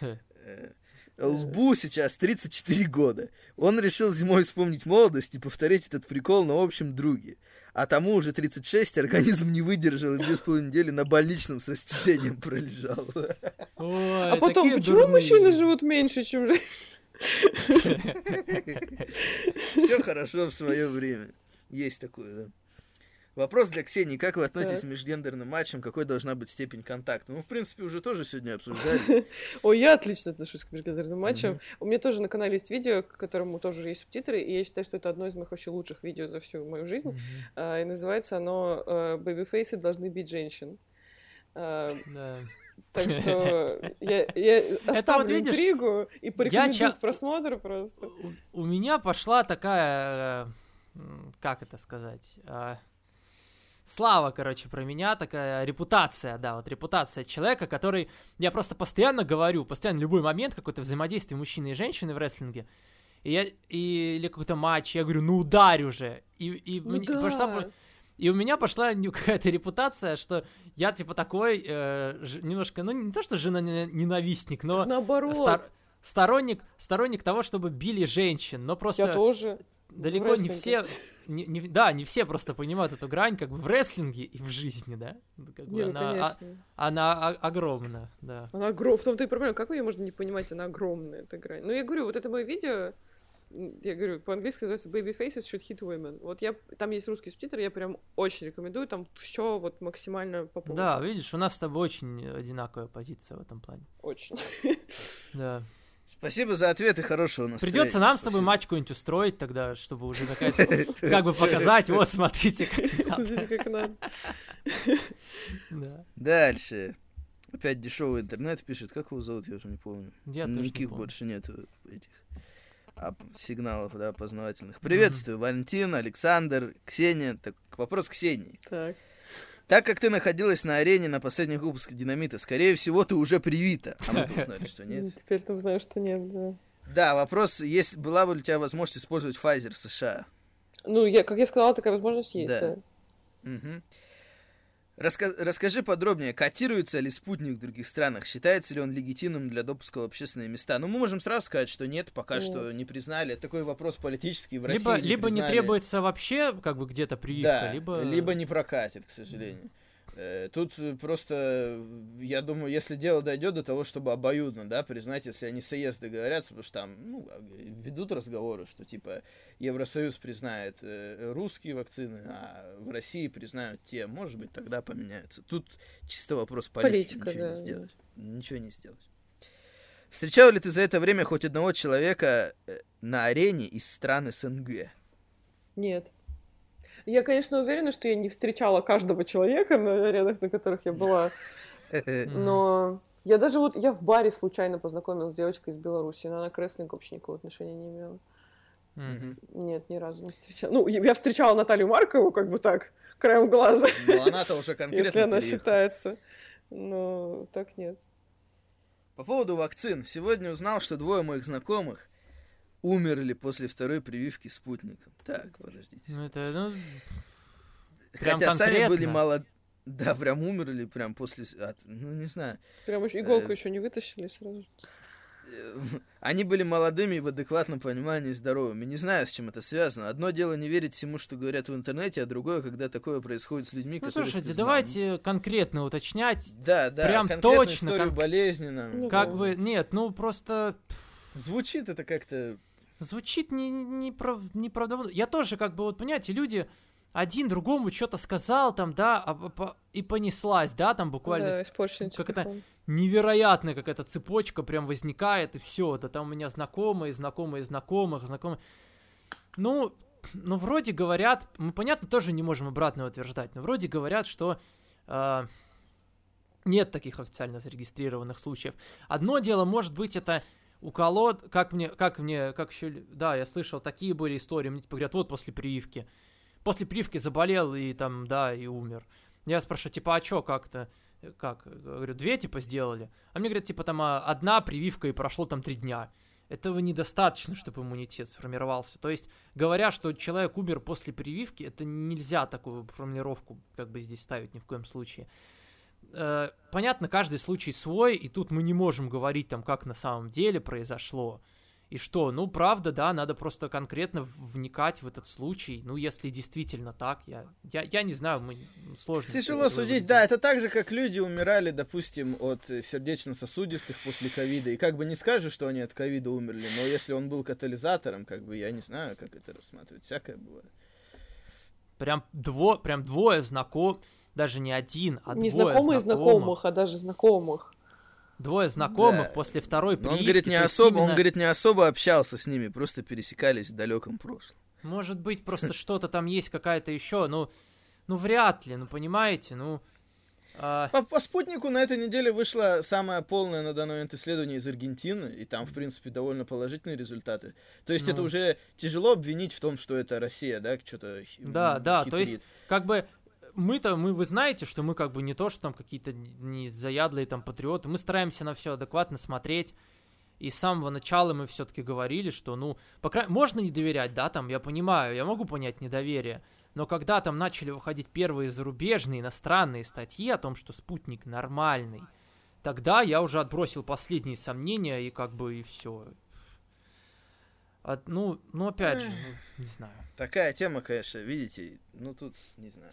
Э, Лбу сейчас 34 года. Он решил зимой вспомнить молодость и повторить этот прикол на общем друге. А тому уже 36, организм не выдержал и две с половиной недели на больничном с растяжением пролежал. Ой, А потом, почему дурные мужчины живут меньше, чем женщины? Все хорошо в свое время. Есть такое, да. Вопрос для Ксении. Как вы относитесь Так. к межгендерным матчам? Какой должна быть степень контакта? Ну, в принципе, уже тоже сегодня обсуждали. Ой, я отлично отношусь к межгендерным матчам. У меня тоже на канале есть видео, к которому тоже есть субтитры, и я считаю, что это одно из моих вообще лучших видео за всю мою жизнь. А, И называется оно э, «Бэбифейсы должны бить женщин». А, Да. Так что я, я оставлю видишь, интригу и порекомендую ча- к просмотру просто. У, у меня пошла такая, э, как это сказать, а, слава, короче, про меня, такая репутация, да, вот репутация человека, который, я просто постоянно говорю, постоянно любой момент, какое-то взаимодействие мужчины и женщины в рестлинге, и я, и, или какой-то матч, я говорю, ну ударь уже, и, и, Ну мне- да. пошла, и у меня пошла какая-то репутация, что я типа такой э, немножко, ну не то что жена ненавистник, но Наоборот, стар- сторонник, сторонник того, чтобы били женщин, но просто я тоже. Далеко не все, не- не- да, не все просто понимают эту грань, как бы в рестлинге и в жизни, да, Ну, как бы Не, ну, она, а- конечно. она о- огромна, да. Она огромная. В том-то и проблема. Как ее можно не понимать? Она огромная, эта грань. Ну, я говорю, вот это мое видео, я говорю, по-английски называется Baby Faces Should Hit Women. Вот я, там есть русский субтитр, я прям очень рекомендую, там все вот максимально по полной. Да, видишь, у нас с тобой очень одинаковая позиция в этом плане. Очень. Да. Спасибо за ответы хорошего настроения. Придется нам с тобой Спасибо. матч какой-нибудь устроить тогда, чтобы уже какая-то, как бы показать, вот смотрите, как надо. Дальше. Опять дешевый интернет пишет. Как его зовут, я уже не помню. Я Никаких больше нет этих сигналов, да, познавательных. Приветствую, Валентин, Александр, Ксения. Так, вопрос Ксении. Так. Так как ты находилась на арене на последних выпусках Динамита, скорее всего, ты уже привита. А мы тут узнали, что нет. Теперь там знаю, что нет, да. Да, вопрос, есть, была бы у тебя возможность использовать Pfizer в США? Ну, я, как я сказала, такая возможность есть, Да. да. Мгм. Раска- расскажи подробнее, котируется ли спутник в других странах? Считается ли он легитимным для допуска в общественные места? Ну, мы можем сразу сказать, что нет, пока Нет. что не признали. Такой вопрос политический в Либо, России. либо не признали. требуется вообще, как бы где-то прививка, Да, либо... либо не прокатит, к сожалению. Э, Тут э, просто, э, я думаю, если дело дойдет до того, чтобы обоюдно, да, признать, если они соезды говорят, потому что там, ну, ведут разговоры, что, типа, Евросоюз признает э, русские вакцины, а в России признают те, может быть, тогда поменяются. Тут чисто вопрос политики, Политика, ничего да, не сделать. Ничего не сделать. Встречал ли ты за это время хоть одного человека э, на арене из стран СНГ? Нет. Я, конечно, уверена, что я не встречала каждого человека на аренах, на которых я была, но я даже вот, я в баре случайно познакомилась с девочкой из Беларуси, но она к рестлингу вообще никакого отношения не имела. Мгм. Нет, ни разу не встречала. Ну, я встречала Наталью Маркову, как бы так, краем глаза, Но она-то уже конкретно если она переехала. считается. Но так нет. По поводу вакцин. Сегодня узнал, что двое моих знакомых умерли после второй прививки спутником. Так, подождите. Ну, это, ну, Хотя сами были конкретно? мало... Да, прям умерли прям после... от- Ну, не знаю. Прям еще иголку Э, еще не вытащили сразу. Э, Они были молодыми и в адекватном понимании здоровыми. Не знаю, с чем это связано. Одно дело не верить всему, что говорят в интернете, а другое, когда такое происходит с людьми, ну которых слушайте, ты давайте конкретно уточнять. Да, да, прям точно, историю кон- болезненно. Ну, Как да. бы, нет, ну просто Звучит это как-то... звучит не, не, прав, неправдоподобно. Я тоже, как бы, вот, понимаете, люди один другому что-то сказал там, да, а по- по- и понеслась, да, там буквально Да, испорченный как это- невероятная какая-то цепочка прям возникает, и все, да там у меня знакомые, знакомые знакомых, знакомые. Ну, ну, вроде говорят, мы, понятно, тоже не можем обратно утверждать, но вроде говорят, что а, нет таких официально зарегистрированных случаев. Одно дело, может быть, это уколот, как мне, как мне, как еще, да, я слышал, такие были истории, мне типа говорят, вот после прививки, после прививки заболел и там, да, и умер. Я спрашиваю, типа, а чё, как-то, как? Говорю, две, типа, сделали. А мне говорят, типа, там, а, одна прививка и прошло там три дня. Этого недостаточно, чтобы иммунитет сформировался. То есть, говоря, что человек умер после прививки, это нельзя такую формулировку как бы здесь ставить ни в коем случае. Э, Понятно, каждый случай свой, и тут мы не можем говорить там, как на самом деле произошло. И что, ну, правда, да, надо просто конкретно вникать в этот случай. Ну, если действительно так, я, я, я не знаю, мы, сложно. Тяжело судить, да, это так же, как люди умирали, допустим, от э, сердечно-сосудистых после ковида, и как бы не скажешь, что они от ковида умерли, но если он был катализатором, как бы я не знаю, как это рассматривать, всякое бывает. Прям, дво, прям двое знаком, даже не один, а Не двое знакомые знакомых. знакомых, а даже знакомых. Двое знакомых Да. после второй Но прививки. он говорит, не особо, он именно- говорит, не особо общался с ними, просто пересекались в далеком прошлом. Может быть, просто что-то там есть какая-то еще, ну, ну вряд ли, ну понимаете, ну. а, По, по спутнику на этой неделе вышло самое полное на данный момент исследование из Аргентины, и там, в принципе, довольно положительные результаты. То есть Ну. это уже тяжело обвинить в том, что это Россия, да, что-то Да, да, то есть как бы мы-то, мы, вы знаете, что мы как бы не то, что там какие-то не заядлые там патриоты, мы стараемся на все адекватно смотреть. И с самого начала мы все-таки говорили, что, ну, по крайней можно не доверять, да, там, я понимаю, я могу понять недоверие, но когда там начали выходить первые зарубежные иностранные статьи о том, что спутник нормальный, тогда я уже отбросил последние сомнения и как бы и все. ну, ну, опять же, ну, не знаю. Такая тема, конечно, видите, ну тут, не знаю.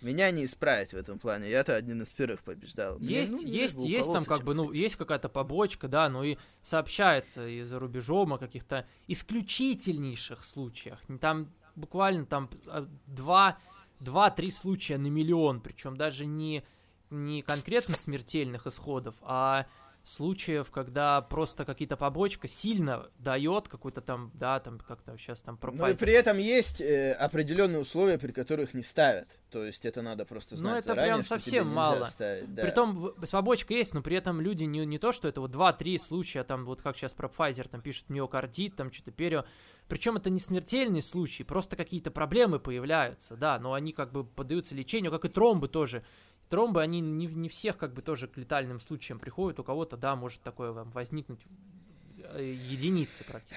Меня не исправить в этом плане. Я-то один из первых побеждал. Мне, Есть, ну, есть, есть там как бы, ну, есть какая-то побочка, да, ну и сообщается и за рубежом о каких-то исключительнейших случаях. Там буквально там а, два, два-три случая на миллион, причем даже не, не конкретно смертельных исходов, а случаев, когда просто какие-то побочка сильно дает какой-то там, да, там как-то сейчас там про Но Ну и при этом есть э, определенные условия, при которых не ставят. То есть это надо просто Ну, знать это заранее, прям совсем мало. ставить, да. Притом побочкой есть, но при этом люди не, не то, что это вот 2-3 случая, там вот как сейчас про Pfizer, там пишут миокардит, там что-то перио. Причем это не смертельные случаи, просто какие-то проблемы появляются, да, но они как бы поддаются лечению, как и тромбы тоже. Тромбы, они не, не всех как бы тоже к летальным случаям приходят, у кого-то, да, может такое вам возникнуть э, единицы практически.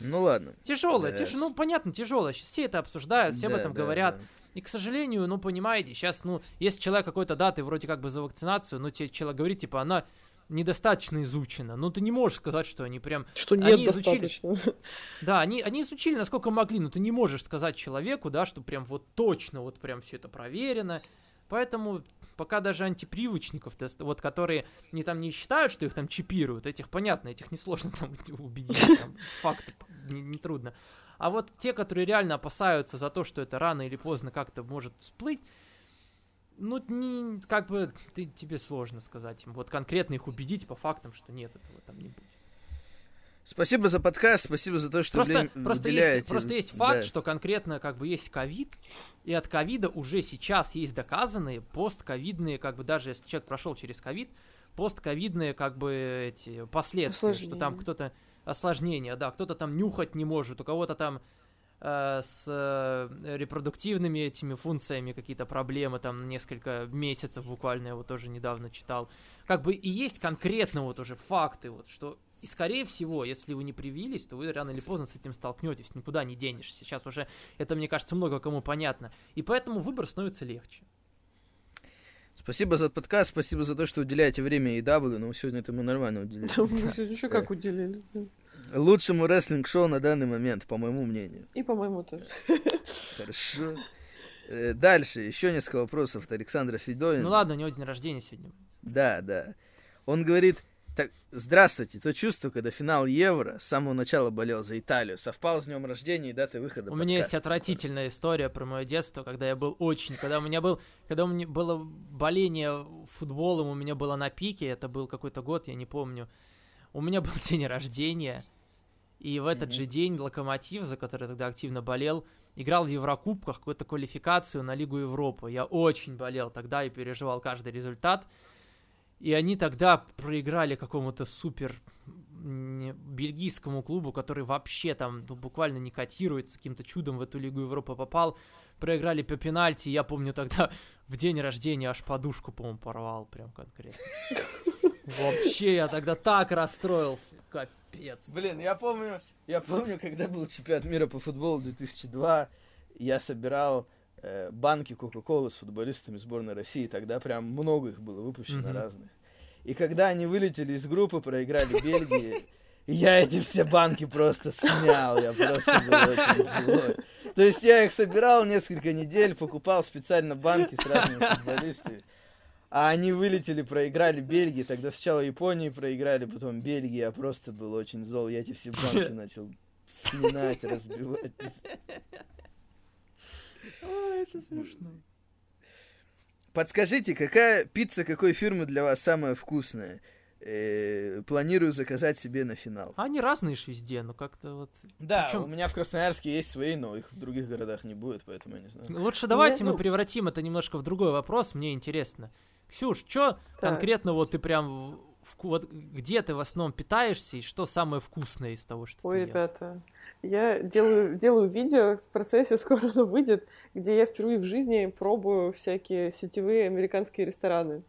Ну ладно. Тяжелое, Да, тяж... с- ну понятно, тяжелое. Сейчас все это обсуждают, все об Да, этом да, говорят. да. И, к сожалению, ну, понимаете, сейчас, ну, если человек какой-то, да, ты вроде как бы за вакцинацию, но тебе человек говорит, типа, она недостаточно изучена. Ну, ты не можешь сказать, что они прям... Что нет они достаточно. Изучили... Да, они, они изучили, насколько могли, но ты не можешь сказать человеку, да, что прям вот точно вот прям все это проверено. Поэтому пока даже антипривычников, вот которые не там не считают, что их там чипируют, этих понятно, этих несложно там убедить, там, факты нетрудно. Не а вот те, которые реально опасаются за то, что это рано или поздно как-то может всплыть, ну, не, как бы ты, тебе сложно сказать им. Вот конкретно их убедить по фактам, что нет, этого там не будет. Спасибо за подкаст, спасибо за то, что просто, просто есть, просто есть факт, да. что конкретно как бы есть ковид, и от ковида уже сейчас есть доказанные постковидные, как бы даже если человек прошел через ковид, постковидные как бы эти последствия, Осложнение. что там кто-то осложнения, да, кто-то там нюхать не может, у кого-то там э, с э, репродуктивными этими функциями какие-то проблемы, там несколько месяцев буквально, я вот тоже недавно читал. Как бы и есть конкретно вот уже факты, вот, что и скорее всего, если вы не привились, то вы рано или поздно с этим столкнетесь, никуда не денешься. Сейчас уже это, мне кажется, много кому понятно. И поэтому выбор становится легче. Спасибо за подкаст, спасибо за то, что уделяете время и даблы, но сегодня это мы нормально уделили. Да, мы еще как уделили. Лучшему рестлинг-шоу на данный момент, по моему мнению. И по моему тоже. Хорошо. Э, дальше, еще несколько вопросов от Александра Федорина. Ну ладно, у него день рождения сегодня. Да, да. Он говорит, так, здравствуйте, то чувство, когда финал Евро с самого начала болел за Италию, совпал с днем рождения и датой выхода У подкаста. меня есть отвратительная история про мое детство, когда я был очень, когда у меня был, когда у меня было боление футболом, у меня было на пике, это был какой-то год, я не помню. У меня был день рождения, и в этот mm-hmm. же день Локомотив, за который я тогда активно болел, играл в Еврокубках какую-то квалификацию на Лигу Европы. Я очень болел тогда и переживал каждый результат. И они тогда проиграли какому-то супер бельгийскому клубу, который вообще там ну, буквально не котируется, каким-то чудом в эту Лигу Европы попал. Проиграли по пенальти, я помню тогда в день рождения аж подушку, по-моему, порвал прям конкретно. Вообще, я тогда так расстроился. Капец. Блин, я помню, я помню, когда был чемпионат мира по футболу 2002, я собирал э, банки Кока-Колы с футболистами сборной России. Тогда прям много их было выпущено mm-hmm. разных. И когда они вылетели из группы, проиграли Бельгии, я эти все банки просто смял. Я просто был очень злой. То есть я их собирал несколько недель, покупал специально банки с разными футболистами. А они вылетели, проиграли Бельгии. Тогда сначала Японии проиграли, потом Бельгии. Я просто был очень зол. Я эти все банки начал сминать, разбивать. Ой, это смешно. Подскажите, какая пицца какой фирмы для вас самая вкусная? Э, планирую заказать себе на финал. Они разные ж везде, но как-то вот... Да, Причем... у меня в Красноярске есть свои, но их в других городах не будет, поэтому я не знаю. Лучше давайте ну, мы превратим это немножко в другой вопрос, мне интересно. Ксюш, что конкретно вот ты прям... Вот где ты в основном питаешься и что самое вкусное из того, что Ой, ты ребята, я делаю, делаю видео, в процессе скоро оно выйдет, где я впервые в жизни пробую всякие сетевые американские рестораны.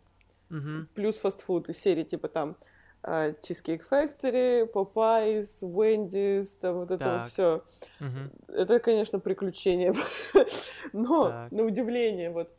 Угу. Плюс фастфуд из серии типа там uh, Cheesecake Factory, Popeyes, Wendy's, там вот это так. вот все. Угу. Это, конечно, приключение. Но, так. на удивление, вот,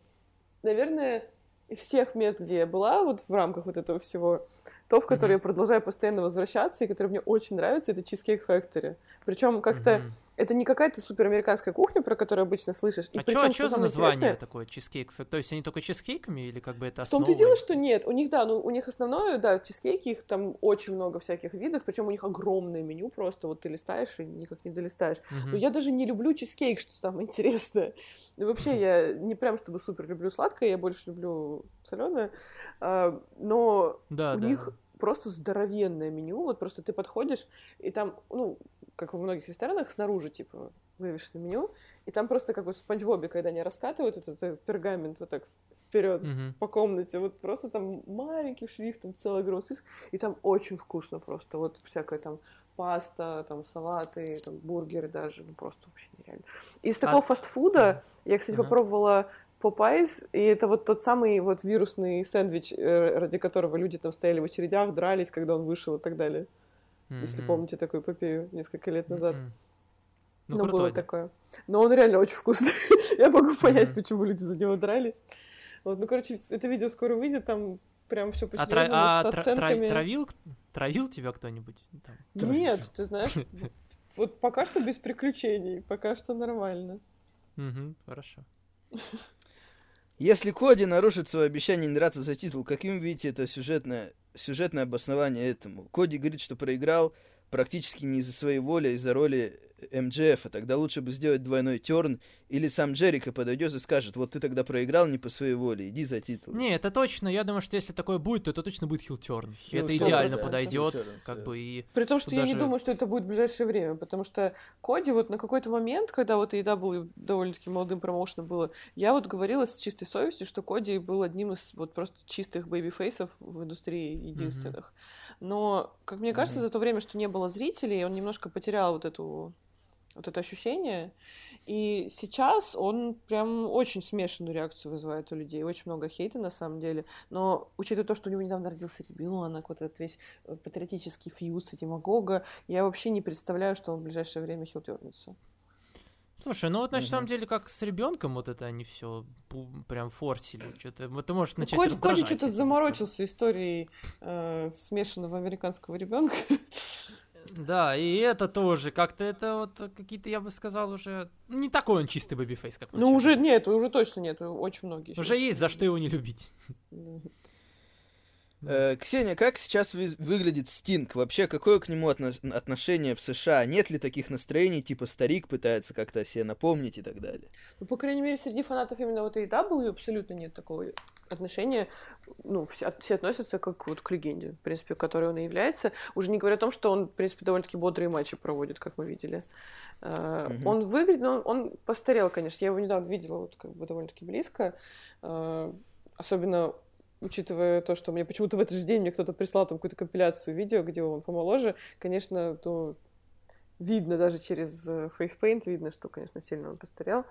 наверное, из всех мест, где я была, вот в рамках вот этого всего, то, в которое mm-hmm. я продолжаю постоянно возвращаться и которое мне очень нравится, это Cheesecake Factory. Причем как-то mm-hmm. Это не какая-то суперамериканская кухня, про которую обычно слышишь. И а причем, что, что за название интересное, такое Factory? То есть они только чизкейками или как бы это основа? В том-то дело, что нет. У них, да, ну у них основное, да, чизкейки, их там очень много всяких видов, причем у них огромное меню просто, вот ты листаешь и никак не долистаешь. Mm-hmm. Но я даже не люблю чизкейк, что самое интересное. И вообще я не прям чтобы супер люблю сладкое, я больше люблю соленое. А, но да, у да. них просто здоровенное меню. Вот просто ты подходишь, и там, ну, как во многих ресторанах, снаружи, типа, вывешено меню, и там просто как вот в Спанч Бобе, когда они раскатывают вот этот пергамент вот так вперед mm-hmm. по комнате, вот просто там маленьким шрифтом целый огромный список, и там очень вкусно просто, вот всякая там паста, там салаты, там бургеры даже, ну просто вообще нереально. Из такого а... фастфуда я, кстати, uh-huh. попробовала Попайс, и это вот тот самый вот вирусный сэндвич, э, ради которого люди там стояли в очередях, дрались, когда он вышел и так далее. Mm-hmm. Если помните такую эпопею несколько лет назад. Mm-hmm. Ну, Но было такое. Но он реально очень вкусный. Я могу понять, почему люди за него дрались. Вот, ну, короче, это видео скоро выйдет, там прям все по а, тра- а тра- тра- травил, травил тебя кто-нибудь? Там? Нет, ты знаешь, вот пока что без приключений, пока что нормально. Угу, хорошо. Если Коди нарушит свое обещание не драться за титул, каким видите это сюжетное, сюжетное обоснование этому? Коди говорит, что проиграл практически не из-за своей воли, а из-за роли МДФ, а тогда лучше бы сделать двойной терн, или сам Джерика подойдет и скажет, вот ты тогда проиграл не по своей воле, иди за титул. Не, это точно, я думаю, что если такое будет, то это точно будет хилтерн. И это идеально да, подойдет, как бы и... При том, что я даже... не думаю, что это будет в ближайшее время, потому что Коди вот на какой-то момент, когда вот AEW довольно-таки молодым промоушеном было, я вот говорила с чистой совестью, что Коди был одним из вот просто чистых babyface ов в индустрии единственных. Mm-hmm. Но, как мне кажется, mm-hmm. за то время, что не было зрителей, он немножко потерял вот эту вот это ощущение. И сейчас он прям очень смешанную реакцию вызывает у людей. Очень много хейта на самом деле. Но учитывая то, что у него недавно родился ребенок, вот этот весь э, патриотический фьюз с этим Агога, я вообще не представляю, что он в ближайшее время хилтернется. Слушай, ну вот на угу. самом деле, как с ребенком, вот это они все прям форсили. Что-то это может начать ну, Коди, Коди что-то заморочился историей э, смешанного американского ребенка. Да, и это тоже как-то это вот какие-то, я бы сказал, уже не такой он чистый бэбифейс, как Ну уже нет, уже точно нет, очень многие. Уже есть за что его не любить. Э, Ксения, как сейчас вы, выглядит Стинг? Вообще, какое к нему отно- отношение в США? Нет ли таких настроений, типа старик пытается как-то о себе напомнить и так далее? Ну, по крайней мере, среди фанатов именно вот AEW абсолютно нет такого отношения, ну, все, все относятся как вот к легенде, в принципе, которой он и является. Уже не говоря о том, что он, в принципе, довольно-таки бодрые матчи проводит, как мы видели. Uh, Он выглядит, ну, он постарел, конечно. Я его недавно видела вот как бы довольно-таки близко. Uh, особенно учитывая то, что мне почему-то в этот же день мне кто-то прислал там какую-то компиляцию видео, где он помоложе, конечно, ну, видно даже через фейспейнт, видно, что, конечно, сильно он постарел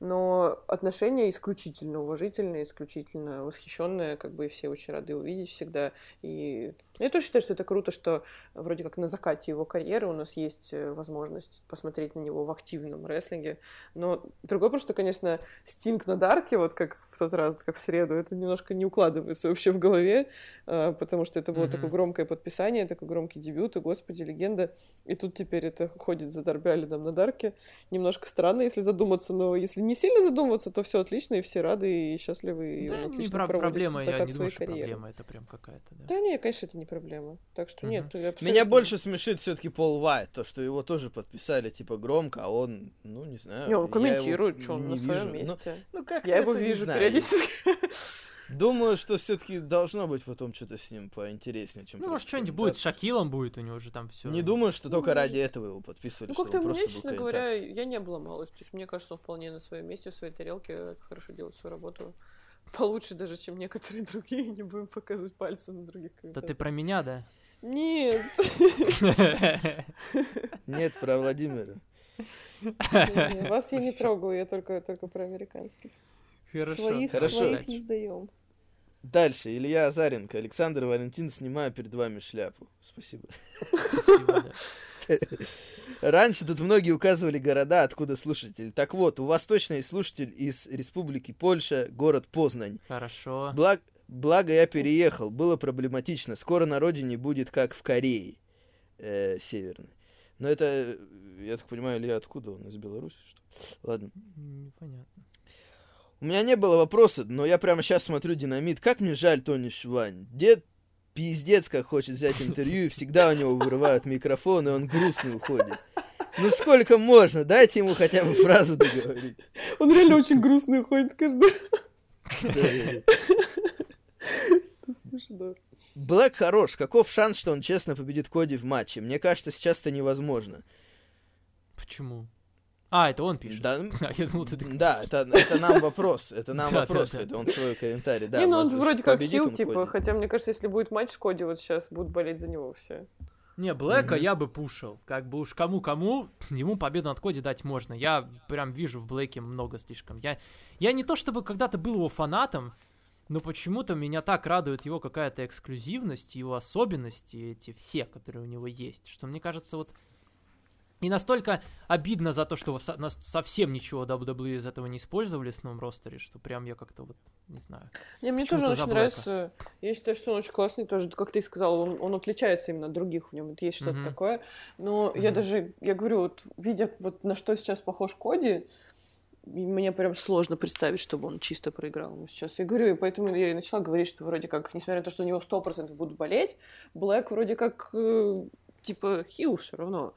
но отношения исключительно уважительные, исключительно восхищенные, как бы все очень рады увидеть всегда. И я тоже считаю, что это круто, что вроде как на закате его карьеры у нас есть э, возможность посмотреть на него в активном рестлинге. Но другой просто, конечно, Стинг на Дарке, вот как в тот раз, как в среду, это немножко не укладывается вообще в голове, э, потому что это было mm-hmm. такое громкое подписание, такой громкий дебют, и, господи, легенда. И тут теперь это ходит за Дарби там на Дарке. Немножко странно, если задуматься, но если не сильно задумываться, то все отлично, и все рады и счастливы. И да, он не про- проблема, я не думаю, что проблема, это прям какая-то, да. Да не, конечно, это не проблема. Так что нет. Абсолютно... Меня больше смешит все-таки Пол Вайт, то, что его тоже подписали, типа, громко, а он, ну, не знаю. Не, он комментирует, что он на своем ну, месте. Ну, ну как Я его вижу периодически. Думаю, что все-таки должно быть потом что-то с ним поинтереснее, чем. Ну, может, что-нибудь будет с Шакилом будет, у него же там все. Не думаю, что только ну, ради этого его подписывали. Ну, как-то мне, честно говоря, я не была малость. То есть, мне кажется, он вполне на своем месте, в своей тарелке хорошо делает свою работу. Получше даже, чем некоторые другие. Не будем показывать пальцем на других Да ты про меня, да? Нет. Нет, про Владимира. Вас я не трогаю, я только, только про американских. Хорошо. Своих, Хорошо. своих не сдаем. Дальше. Илья Азаренко. Александр Валентин, снимаю перед вами шляпу. Спасибо. Спасибо, да. Раньше тут многие указывали города, откуда слушатель. Так вот, у вас точно есть слушатель из Республики Польша, город Познань. Хорошо. Благ... Благо я переехал, было проблематично. Скоро на родине будет как в Корее э, северной. Но это, я так понимаю, Илья откуда он? Из Беларуси? Что? Ладно. Непонятно. У меня не было вопроса, но я прямо сейчас смотрю «Динамит». Как мне жаль Тони Швань. Дед пиздец как хочет взять интервью, и всегда у него вырывают микрофон, и он грустно уходит. Ну сколько можно? Дайте ему хотя бы фразу договорить. Он реально очень грустно уходит каждый раз. Блэк хорош. Каков шанс, что он честно победит Коди в матче? Мне кажется, сейчас это невозможно. Почему? А, это он пишет. Да, а, я думал, ты... да это, это нам вопрос. Это нам вопрос, это он свой комментарий. Да, не, ну он вроде как хил, типа, хотя мне кажется, если будет матч с Коди, вот сейчас будут болеть за него все. Не, Блэка mm-hmm. я бы пушил. Как бы уж кому-кому, ему победу над Коди дать можно. Я прям вижу в Блэке много слишком. Я, я не то чтобы когда-то был его фанатом, но почему-то меня так радует его какая-то эксклюзивность, его особенности, эти все, которые у него есть, что мне кажется, вот И настолько обидно за то, что со- совсем ничего WWE из этого не использовали с новым ростере, что прям я как-то вот, не знаю. Не, мне тоже очень нравится. Я считаю, что он очень классный тоже, как ты сказал, он, он отличается именно от других, в нем есть что-то mm-hmm. такое. Но mm-hmm. я даже, я говорю, вот видя, вот на что сейчас похож Коди, мне прям сложно представить, чтобы он чисто проиграл ему сейчас. Я говорю, и поэтому я и начала говорить, что вроде как, несмотря на то, что у него 100% будут болеть, Блэк вроде как э, типа хил все равно.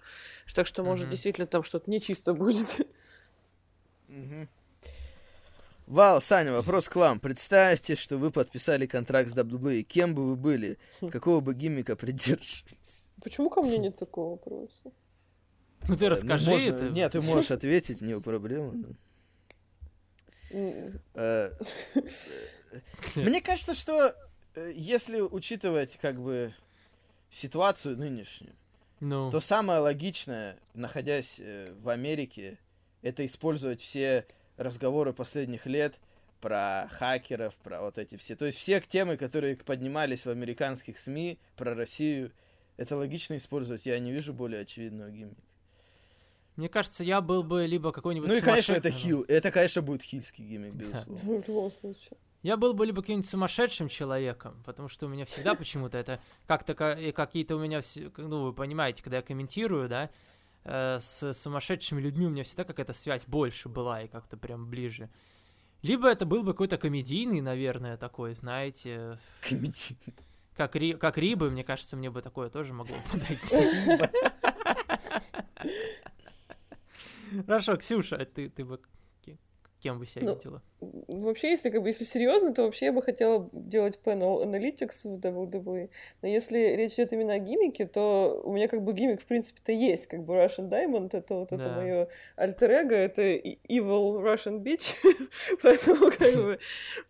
Так что, может, mm-hmm. действительно там что-то нечисто будет. Mm-hmm. Вал, Саня, вопрос к вам. Представьте, что вы подписали контракт с WWE. Кем бы вы были? Хм. Какого бы гиммика придерживались? Почему ко мне нет такого вопроса? Ну ты э, расскажи ну, можно... это. Нет, ты можешь ответить, не проблема. Э, мне кажется, что э, если учитывать как бы ситуацию нынешнюю, ну. то самое логичное, находясь в Америке, это использовать все разговоры последних лет про хакеров, про вот эти все. То есть все темы, которые поднимались в американских СМИ про Россию, это логично использовать. Я не вижу более очевидного гиммика. Мне кажется, я был бы либо какой-нибудь Ну и, конечно, это хил. Это, конечно, будет хильский гиммик, безусловно. В любом случае. Я был бы либо каким-нибудь сумасшедшим человеком, потому что у меня всегда почему-то это как-то какие-то у меня, ну, вы понимаете, когда я комментирую, да, э, с сумасшедшими людьми у меня всегда какая-то связь больше была и как-то прям ближе. Либо это был бы какой-то комедийный, наверное, такой, знаете. Комедийный. Как, ри, как Рибы, мне кажется, мне бы такое тоже могло подойти. Хорошо, Ксюша, а ты, ты бы кем бы себя ну, видела? Вообще, если как бы если серьезно, то вообще я бы хотела делать Panel Analytics в WWE. Но если речь идет именно о гиммике, то у меня как бы гиммик в принципе-то есть. Как бы Russian Diamond это вот да. это мое альтер эго, это Evil Russian Bitch. Поэтому как бы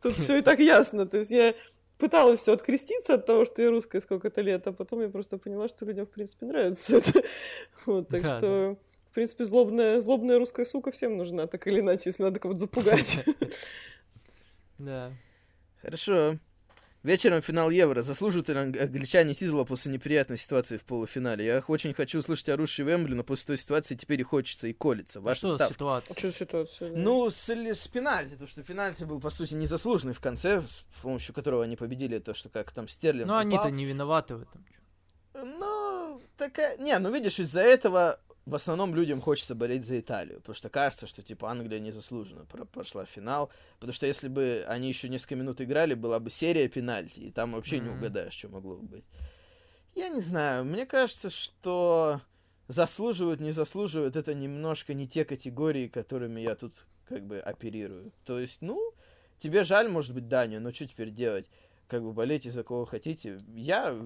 тут все и так ясно. То есть я пыталась все откреститься от того, что я русская сколько-то лет, а потом я просто поняла, что людям, в принципе, нравится это. Вот, так да, что... Да в принципе, злобная, злобная русская сука всем нужна, так или иначе, если надо кого-то запугать. Да. Хорошо. Вечером финал Евро. Заслуживают ли англичане титула после неприятной ситуации в полуфинале? Я очень хочу услышать орущий Вембли, но после той ситуации теперь и хочется, и колется. Ваша что ставка. ситуация? Что ситуация? Да? Ну, с, с пенальти, потому что пенальти был, по сути, незаслуженный в конце, с помощью которого они победили, то, что как там Стерлинг Ну, они-то не виноваты в этом. Ну, такая... Не, ну, видишь, из-за этого в основном людям хочется болеть за Италию, потому что кажется, что типа Англия незаслуженно прошла в финал, потому что если бы они еще несколько минут играли, была бы серия пенальти, и там вообще mm-hmm. не угадаешь, что могло бы быть. Я не знаю, мне кажется, что заслуживают, не заслуживают, это немножко не те категории, которыми я тут как бы оперирую. То есть, ну, тебе жаль, может быть, Данию, но что теперь делать? Как бы болейте за кого хотите. Я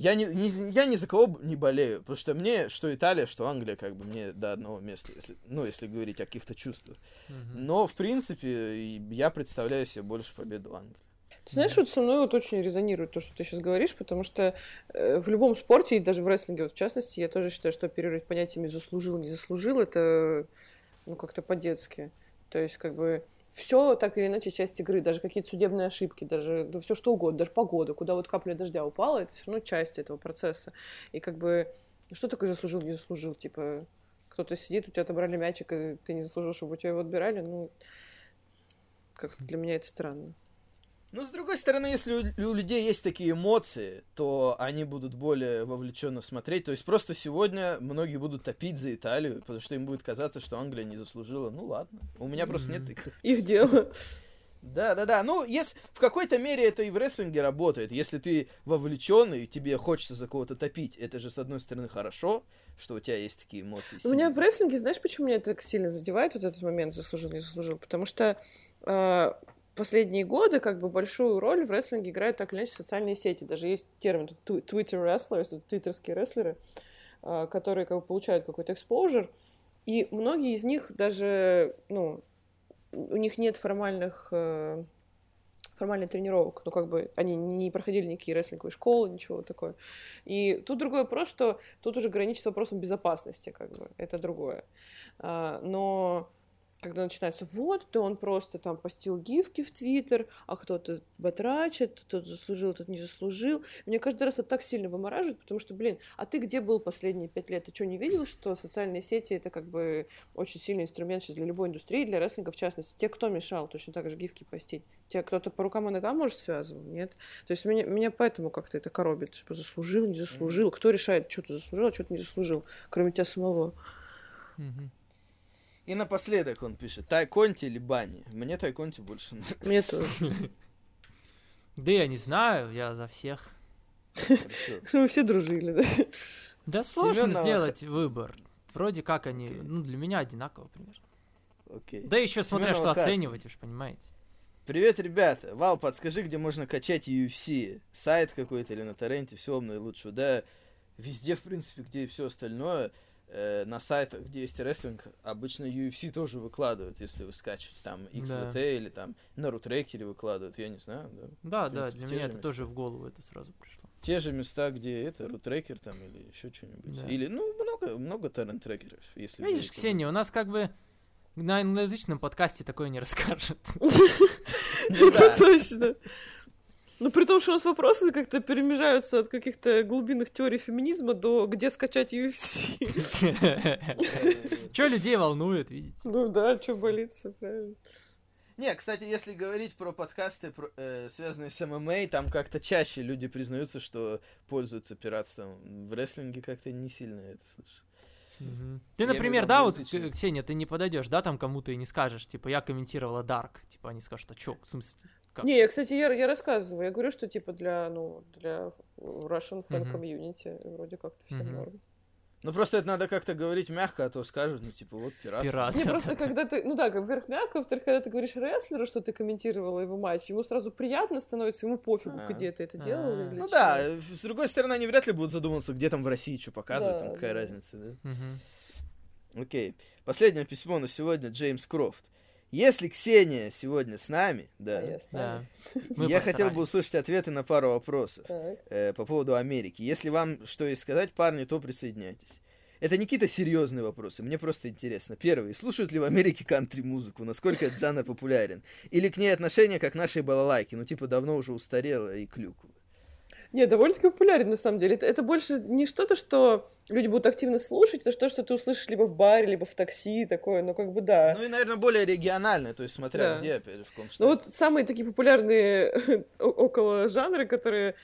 я, не, не, я ни за кого не болею, потому что мне, что Италия, что Англия, как бы мне до одного места, если, ну, если говорить о каких-то чувствах. Mm-hmm. Но, в принципе, я представляю себе больше победу Англии. Ты знаешь, вот со мной вот очень резонирует то, что ты сейчас говоришь, потому что э, в любом спорте, и даже в рестлинге вот в частности, я тоже считаю, что оперировать понятиями «заслужил», «не заслужил» — это ну как-то по-детски. То есть как бы все так или иначе часть игры, даже какие-то судебные ошибки, даже да, все что угодно, даже погода, куда вот капля дождя упала, это все равно часть этого процесса. И как бы, что такое заслужил, не заслужил? Типа, кто-то сидит, у тебя отобрали мячик, и ты не заслужил, чтобы у тебя его отбирали, ну, как-то для меня это странно. Ну, с другой стороны, если у, у людей есть такие эмоции, то они будут более вовлеченно смотреть. То есть просто сегодня многие будут топить за Италию, потому что им будет казаться, что Англия не заслужила. Ну ладно, у меня просто нет их. Их дело. Да, да, да. Ну, если в какой-то мере это и в рестлинге работает. Если ты вовлечен и тебе хочется за кого-то топить, это же с одной стороны хорошо, что у тебя есть такие эмоции. У меня в рестлинге, знаешь, почему меня это так сильно задевает вот этот момент заслужил, не заслужил? Потому что э, последние годы как бы большую роль в рестлинге играют так или иначе социальные сети. Даже есть термин Twitter wrestlers, твиттерские рестлеры, а, которые как бы получают какой-то экспозер. И многие из них даже, ну, у них нет формальных э, формальных тренировок, ну, как бы они не проходили никакие рестлинговые школы, ничего такое. И тут другой вопрос, что тут уже граничит с вопросом безопасности, как бы, это другое. А, но когда начинается, вот, то он просто там постил гифки в Твиттер, а кто-то батрачит, тот заслужил, тот не заслужил. Мне каждый раз это так сильно вымораживает, потому что, блин, а ты где был последние пять лет? Ты что, не видел, что социальные сети — это как бы очень сильный инструмент сейчас для любой индустрии, для рестлинга в частности? Те, кто мешал точно так же гифки постить? Те, кто-то по рукам и ногам, может, связывал? Нет? То есть меня, меня поэтому как-то это коробит. Типа, заслужил, не заслужил? Кто решает, что ты заслужил, а что ты не заслужил, кроме тебя самого? Мгм. И напоследок он пишет, Тайконти или Бани? Мне Тайконти больше нравится. Мне тоже. Да я не знаю, я за всех. Мы все дружили, да? Да сложно сделать выбор. Вроде как они, ну, для меня одинаково примерно. Окей. Да еще смотря что оценивать, уж понимаете. Привет, ребята. Вал, подскажи, где можно качать UFC. Сайт какой-то или на торренте, все наилучшего. Да, везде, в принципе, где и все остальное. Э, на сайтах, где есть рестлинг, обычно UFC тоже выкладывают, если вы скачиваете там XVT или там на рутрекере выкладывают, я не знаю, да. Да, В да, принципе, для меня это места. тоже в голову это сразу пришло. Те же места, где это, рутрекер там или еще что-нибудь. Да. Или, ну, много, много торрент-трекеров, если... Видишь, Ксения, у нас как бы на англоязычном подкасте такое не расскажет. Ну Это да. точно. Ну, при том, что у нас вопросы как-то перемежаются от каких-то глубинных теорий феминизма до где скачать UFC. Че людей волнует, видите? Ну да, что болит, все правильно. Не, кстати, если говорить про подкасты, про- э, связанные с ММА, там как-то чаще люди признаются, что пользуются пиратством. В рестлинге как-то не сильно это слышу. Мгм. Ты, например, да, вот. К- Ксения, ты не подойдешь, да, там кому-то и не скажешь, типа, я комментировала Дарк, типа, они скажут, а чё, в смысле? Как? Не, я, кстати, я, я рассказываю. Я говорю, что типа для, ну, для Russian fan Мгм. комьюнити вроде как-то все Мгм. норм. Ну просто это надо как-то говорить мягко, а то скажут, ну типа вот пиратство. Пират. Не, просто да, да. когда ты, ну да, как, во-первых, мягко, во-вторых, когда ты говоришь рестлеру, что ты комментировала его матч, ему сразу приятно становится, ему пофигу, А. где ты это делала А. или Ну чё. да, с другой стороны, они вряд ли будут задумываться, где там в России что показывают, Да, там какая да. разница, да? Мгм. Окей. Последнее письмо на сегодня Джеймс Крофт. Если Ксения сегодня с нами, А, да, я Да. знаю. Мы я хотел бы услышать ответы на пару вопросов. Э, по поводу Америки. Если вам что есть сказать, парни, то присоединяйтесь. Это не какие-то серьезные вопросы, мне просто интересно. Первый, слушают ли в Америке кантри-музыку? Насколько этот жанр популярен? Или к ней отношение, как к нашей балалайке? Ну, типа, давно уже устарело и клюква. Не, довольно-таки популярен, на самом деле. Это, это больше не что-то, что люди будут активно слушать, это что, что ты услышишь либо в баре, либо в такси, такое, ну, как бы, да. Ну и, наверное, более региональное, то есть смотря Да. где, опять же, в каком Ну вот самые такие популярные около жанры, которые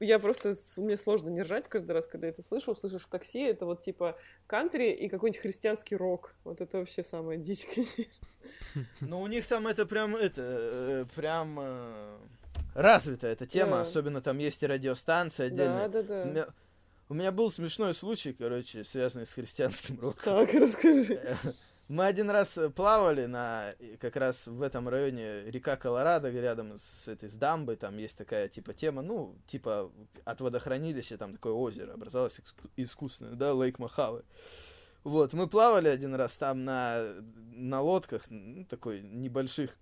я просто, мне сложно не ржать каждый раз, когда это слышу, услышишь в такси, это вот типа кантри и какой-нибудь христианский рок. Вот это вообще самая дичь, конечно. Ну, у них там это прям, это, э, прям э, развита эта тема, Да. особенно там есть и радиостанция отдельная. Да, да, да. У меня был смешной случай, короче, связанный с христианским роком. Так, расскажи. Мы один раз э, плавали на э, как раз в этом районе река Колорадо, рядом с этой с дамбой, там есть такая типа тема, ну, типа от водохранилища там такое озеро образовалось искусственное, да, Лейк Махавы. Вот, мы плавали один раз там на, на лодках, ну, такой небольших,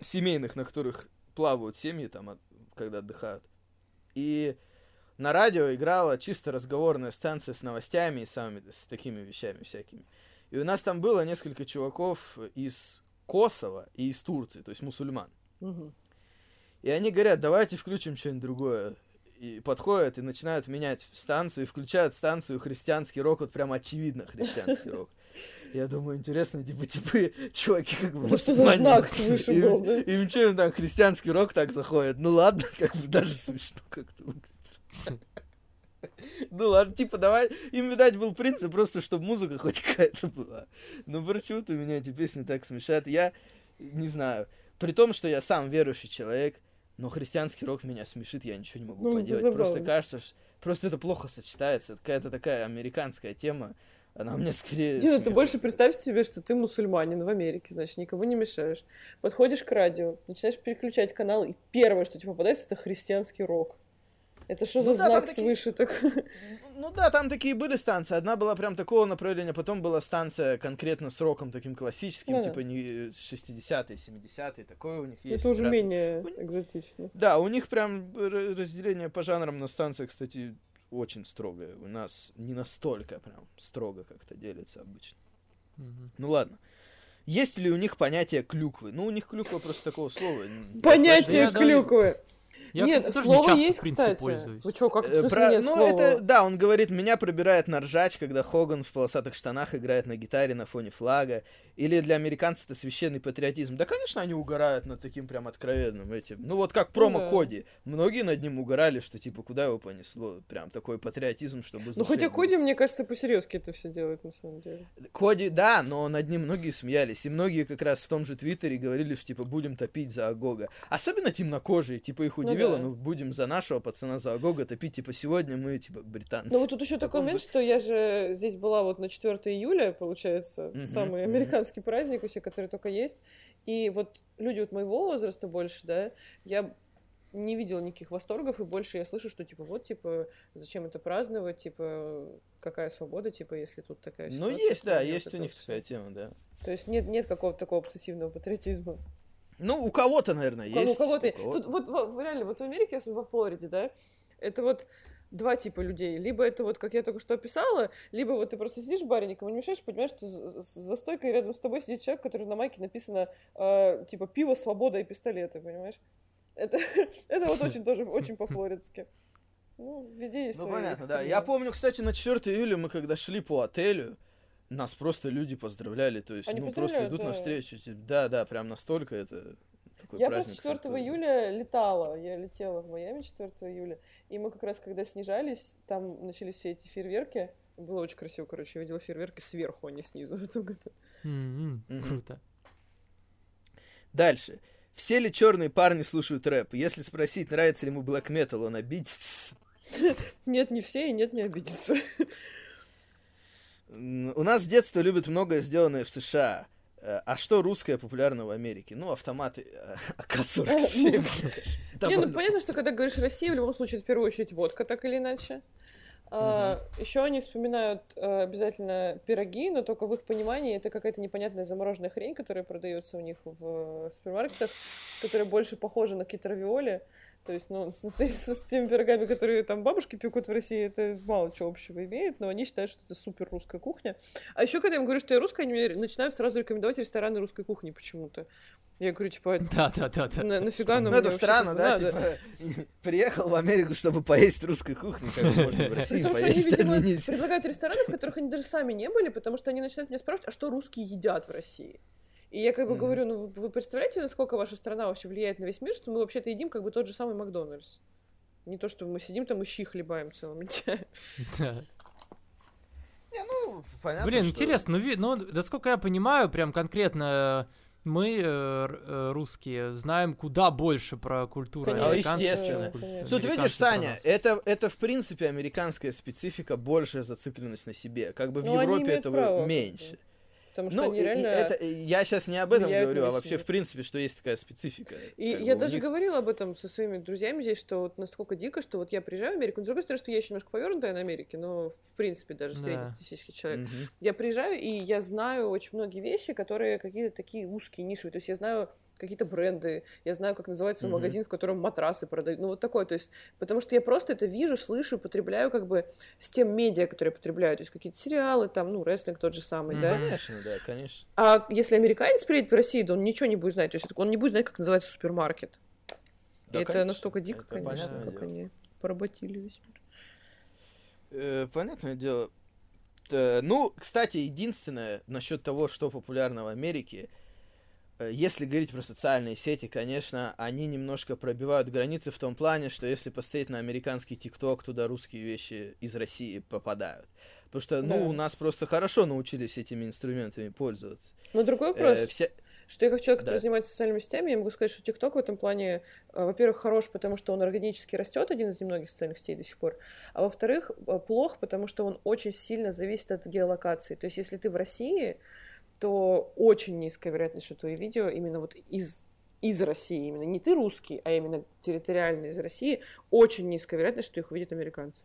семейных, на которых плавают семьи там, от- когда отдыхают. И на радио играла чисто разговорная станция с новостями и самыми с такими вещами всякими. И у нас там было несколько чуваков из Косово и из Турции, то есть мусульман. И они говорят, давайте включим что-нибудь другое. И подходят и начинают менять станцию, и включают станцию христианский рок, вот прям очевидно христианский рок. Я думаю, интересно, типа, типа, чуваки как бы Ну что за знак свыше Им- был, да? Им что, им там христианский рок так заходит? Ну ладно, как бы даже смешно как-то выглядит. Ну ладно, типа, давай, им, видать, был принцип просто, чтобы музыка хоть какая-то была. Но почему-то меня эти песни так смешат. Я не знаю. При том, что я сам верующий человек, но христианский рок меня смешит, я ничего не могу Ну, поделать. Просто кажется, что просто это плохо сочетается. Какая-то такая американская тема. Она мне скорее... Не, ну ты больше представь себе, что ты мусульманин в Америке, значит, никого не мешаешь. Подходишь к радио, начинаешь переключать канал, и первое, что тебе попадается, это христианский рок. Это что Ну за да, знак такие- свыше такой? Ну да, там такие были станции. Одна была прям такого направления, потом была станция конкретно с роком таким классическим, да. типа не 60-е, 70-е, такое у них есть. Это уже раз. менее У экзотично. Да, у них прям разделение по жанрам на станции, кстати, очень строгое. У нас не настолько прям строго как-то делится обычно. Мгм. Ну ладно. есть ли у них понятие клюквы? Ну, у них клюква просто такого слова. Понятие клюквы. Я, нет, кстати, тоже слово не часто, есть, в принципе, кстати. пользуюсь. Вы что, как Э, про- нет ну, слова? это, да, он говорит, меня пробирает на ржач, когда Хоган в полосатых штанах играет на гитаре на фоне флага. Или для американцев это священный патриотизм. Да, конечно, они угорают над таким прям откровенным этим. Ну, вот как промо да. Коди. Многие над ним угорали, что, типа, куда его понесло. Прям такой патриотизм, чтобы... Ну, хотя Коди, мне кажется, по-серьезки это все делает, на самом деле. Коди, да, но над ним многие смеялись. И многие как раз в том же Твиттере говорили, что, типа, будем топить за Агога. Особенно темнокожие, типа, их Ну удивило, да. ну, будем за нашего пацана за Агога топить, типа, сегодня мы, типа, британцы. Ну, вот тут еще такой момент, что я же здесь была вот на 4 июля, получается, самый американский праздник вообще, который только есть. И вот люди вот моего возраста больше, да, я не видела никаких восторгов, и больше я слышу, что, типа, вот, типа, зачем это праздновать, типа, какая свобода, типа, если тут такая Ну, ситуация, есть, что да, есть у них такая тема, да. То есть нет, нет какого-то такого обсессивного патриотизма. Ну, у кого-то, наверное, У есть. у кого-то. у кого-то. Тут вот, во- реально, вот в Америке, особенно во Флориде, да, это вот два типа людей. Либо это вот, как я только что описала, либо вот ты просто сидишь в баре, никому не мешаешь, понимаешь, что за- стойкой рядом с тобой сидит человек, который на майке написано э, типа пиво, свобода и пистолеты, понимаешь? Это, это вот очень тоже очень по-флоридски. Ну, везде есть Ну, понятно, да. Я помню, кстати, на 4 июля мы когда шли по отелю, нас просто люди поздравляли, то есть, Они ну, просто идут да. навстречу. типа, Да, да, прям настолько это такой Я праздник. просто 4 сортовый. июля летала. Я летела в Майами 4 июля. И мы как раз, когда снижались, там начались все эти фейерверки. Было очень красиво, короче. Я видела фейерверки сверху, а не снизу в этом году. М-м, Мгм. Круто. Дальше. Все ли черные парни слушают рэп? Если спросить, нравится ли ему блэк метал, он обидится. Нет, не все, и нет, не обидится. У нас с детства любят многое сделанное в США. Э, А что русское популярно в Америке? Ну, автоматы э, АК-47. мне кажется, Не, ну понятно, что когда говоришь Россия, в любом случае, в первую очередь водка, так или иначе. Еще они вспоминают э, обязательно пироги, но только в их понимании это какая-то непонятная замороженная хрень, которая продается у них в э, супермаркетах, которая больше похожа на какие-то равиоли. То есть, ну, с, с- с теми пирогами, которые там бабушки пекут в России, это мало чего общего имеет, но они считают, что это супер русская кухня. А еще, когда я им говорю, что я русская, они мне начинают сразу рекомендовать рестораны русской кухни почему-то. Я говорю, типа, Да, да, да, да. на- нафига нам Ну, это странно, да? надо? Типа, приехал в Америку, чтобы поесть русской кухни, как можно в России Потому что они, поесть. видимо, Они не- предлагают рестораны, в которых они даже сами не были, потому что они начинают меня спрашивать, а что русские едят в России? И я как бы Мгм. говорю, ну вы вы представляете, насколько ваша страна вообще влияет на весь мир, что мы вообще-то едим как бы тот же самый Макдональдс. Не то, что мы сидим там и щи хлебаем целыми днями. Да. Не, ну, понятно, Блин, что- интересно, ну, ну, насколько я понимаю, прям конкретно э, мы, э, э, русские, знаем куда больше про культуру Конечно, естественно. Тут видишь, Саня, это, это в принципе американская специфика, большая зацикленность на себе. Как бы в Ну, Европе этого право, как бы. Потому что Ну, они реально... это, я сейчас не об этом говорю, а вообще, в принципе, что есть такая специфика. И я даже них- говорила об этом со своими друзьями здесь, что вот настолько дико, что вот я приезжаю в Америку, с другой стороны, что я еще немножко повернутая на Америке, но в принципе даже Да. среднестатистический человек. Я приезжаю, и я знаю очень многие вещи, которые какие-то такие узкие, нишевые. То есть я знаю какие-то бренды, я знаю, как называется Мгм. магазин, в котором матрасы продают. Ну, вот такое. То есть, потому что я просто это вижу, слышу, потребляю как бы с тем медиа, которые я потребляю. То есть какие-то сериалы, там, ну, рестлинг тот же самый, Мгм. да. Конечно, да, конечно. А если американец приедет в Россию, то он ничего не будет знать. То есть он не будет знать, как называется супермаркет. Да, это конечно. настолько дико, Это конечно, понятное как дело. они поработили весь мир. Э, понятное дело. Э, ну, кстати, единственное насчет того, что популярно в Америке, если говорить про социальные сети, конечно, они немножко пробивают границы в том плане, что если посмотреть на американский ТикТок, туда русские вещи из России попадают. Потому что, ну, Да. у нас просто хорошо научились этими инструментами пользоваться. Но другой Э, вопрос. вся- Что я как человек, который Да. занимается социальными сетями, я могу сказать, что ТикТок в этом плане, э, во-первых, хорош, потому что он органически растет, один из немногих социальных сетей до сих пор, а во-вторых, э, плох, потому что он очень сильно зависит от геолокации. То есть, если ты в России, то очень низкая вероятность, что твои видео именно вот из из России, именно не ты русский, а именно территориально из России, очень низкая вероятность, что их увидят американцы.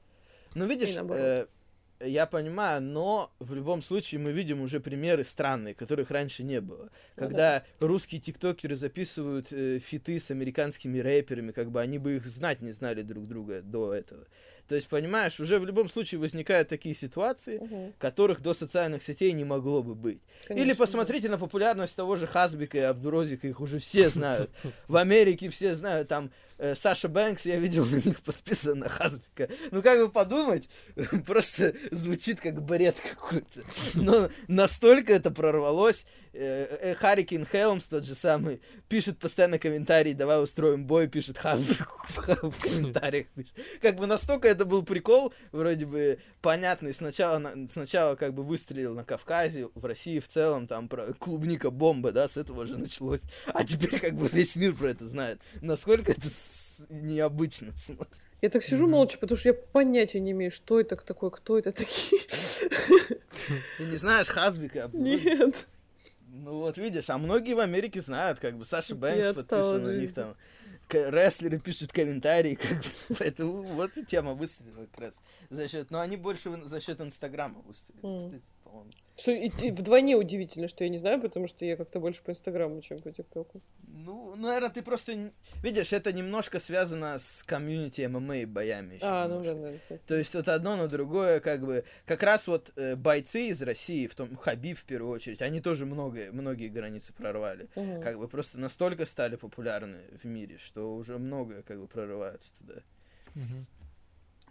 Ну, видишь, э, я понимаю, но в любом случае мы видим уже примеры странные, которых раньше не было. Ну Когда русские тиктокеры записывают э, фиты с американскими рэперами, как бы они бы их знать не знали друг друга до этого. То есть, понимаешь, уже в любом случае возникают такие ситуации, Мгм. которых до социальных сетей не могло бы быть. Или Конечно, посмотрите на популярность того же Хазбика и Абдурозика, их уже все знают. В Америке все знают, там э, Саша Бэнкс, я видел на них подписан на Хазбика. Ну, как бы подумать, просто звучит как бред какой-то. Но настолько это прорвалось. Э, э, Харрикин Хелмс, тот же самый, пишет постоянно комментарии, давай устроим бой, пишет Хазбик в комментариях. пишет. Как бы настолько это был прикол, вроде бы понятный. Сначала, на- сначала как бы выстрелил на Кавказе, в России в целом, там про клубника бомба, да, с этого же началось. А теперь как бы весь мир про это знает. Насколько это необычно смотрится. Я так сижу Мгм. молча, потому что я понятия не имею, что это такое, кто это такие. Ты не знаешь Хазбика? Нет. Ну вот видишь, а многие в Америке знают, как бы Саша Бэнкс подписан на них там. Рестлеры пишут комментарии, как бы, поэтому вот и тема выстрелила как раз за счет, но они больше за счет Инстаграма выстрелили, Мгм. кстати, по-моему. Что и- и вдвойне удивительно, что я не знаю, потому что я как-то больше по Инстаграму, чем по ТикТоку. Ну, наверное, ты просто, видишь, это немножко связано с комьюнити ММА боями ещё А, ну немножко. да, да. То есть вот одно на другое, как бы, как раз вот э, бойцы из России, в том Хабиб в первую очередь, они тоже многое, многие границы прорвали. Мгм. Как бы просто настолько стали популярны в мире, что уже многое как бы прорывается туда. Мгм.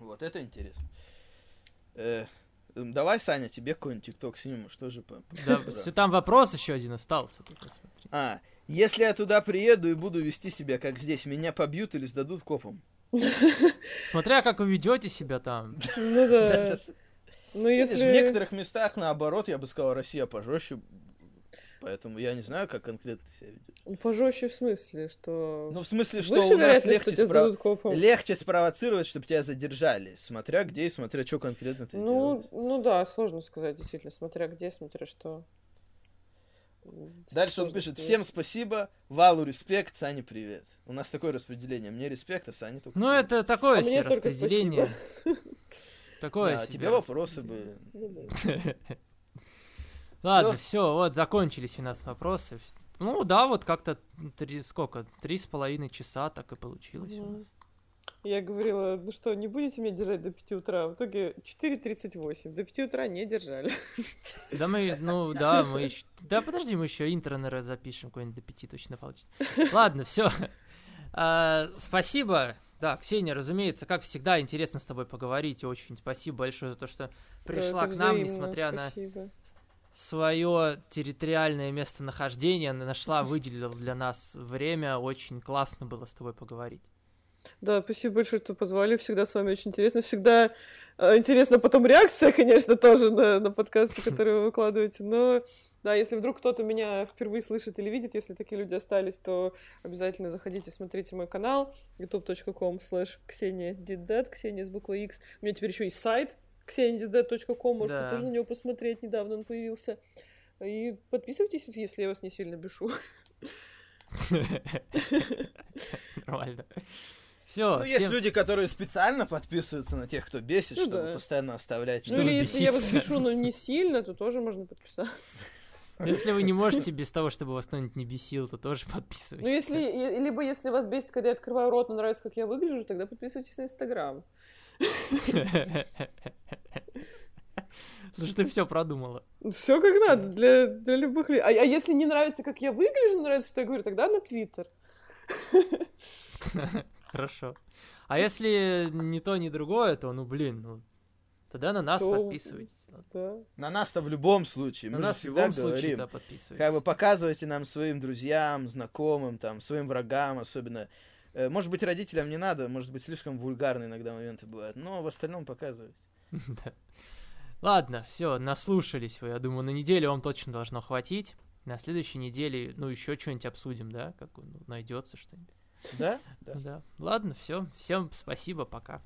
Вот, это интересно. Э, давай, Саня, тебе какой-нибудь ТикТок сниму, что же по... Да, там вопрос еще один остался. А, если я туда приеду и буду вести себя как здесь, меня побьют или сдадут копам? Смотря как вы ведете себя там. Ну да. Ну Видишь, если... в некоторых местах, наоборот, я бы сказал, Россия пожестче. Поэтому я не знаю, как конкретно ты себя ведешь. Пожестче в смысле, что... Ну, в смысле, что Выше у нас что легче, тебя спро- копам. легче спровоцировать, чтобы тебя задержали. Смотря где и смотря, что конкретно ты делаешь. Ну, ну да, сложно сказать, действительно, смотря где, смотря что. Дальше он пишет, всем спасибо, Валу респект, Сане привет. У нас такое распределение, мне респект, а Сане только Ну, это такое А себе распределение. Такое Да, себе тебе вопросы бы. Ладно, все, вот закончились у нас вопросы. Ну да, вот как-то три, сколько, три с половиной часа так и получилось у Мгм. нас. Я говорила, ну что, не будете меня держать до 5 утра? В итоге 4.38. До 5 утра не держали. Да мы, ну да, мы еще... Да подожди, мы еще интро, наверное, запишем, какой-нибудь до пяти точно получится. Ладно, все. Спасибо. Да, Ксения, разумеется, как всегда, интересно с тобой поговорить. Очень спасибо большое за то, что пришла Да, к нам, взаимно, несмотря на спасибо. Свое территориальное местонахождение, нашла, выделила для нас время. Очень классно было с тобой поговорить. Да, спасибо большое, что позвали. Всегда с вами очень интересно. Всегда э, интересна потом реакция, конечно, тоже на, на подкасты, которые вы выкладываете. Но да, если вдруг кто-то меня впервые слышит или видит, если такие люди остались, то обязательно заходите, смотрите мой канал youtube.com slash Ксения Дидет, Ксения с буквой X. У меня теперь еще есть сайт kseniadidet.com, можете Да. тоже на него посмотреть, недавно он появился. И подписывайтесь, если я вас не сильно бешу. Нормально. Все, Ну, есть люди, которые специально подписываются на тех, кто бесит, Ну чтобы да. постоянно оставлять. Ну или если я вас беситься. бешу, но не сильно, то тоже можно подписаться. Если вы не можете без того, чтобы вас кто-нибудь не бесил, то тоже подписывайтесь. Ну, если, либо если вас бесит, когда я открываю рот, но нравится, как я выгляжу, тогда подписывайтесь на Инстаграм. Потому что ты все продумала. Все как надо для, для любых людей. А, а если не нравится, как я выгляжу, но нравится, что я говорю, тогда на Твиттер. Хорошо. А если ни то, ни другое, то, ну, блин, ну, тогда на нас То- подписывайтесь. ладно. Да. На нас-то в любом случае. На Мы нас в любом случае, говорим. да, подписывайтесь. Как бы показывайте нам своим друзьям, знакомым, там, своим врагам особенно. Э, Может быть, родителям не надо, может быть, слишком вульгарные иногда моменты бывают, но в остальном показывайте. Да. Ладно, все, наслушались вы. Я думаю, на неделю вам точно должно хватить. На следующей неделе, ну, еще что-нибудь обсудим, да? Как ну, найдется что-нибудь. Да? Да. Да. Ладно, все. Всем спасибо, пока.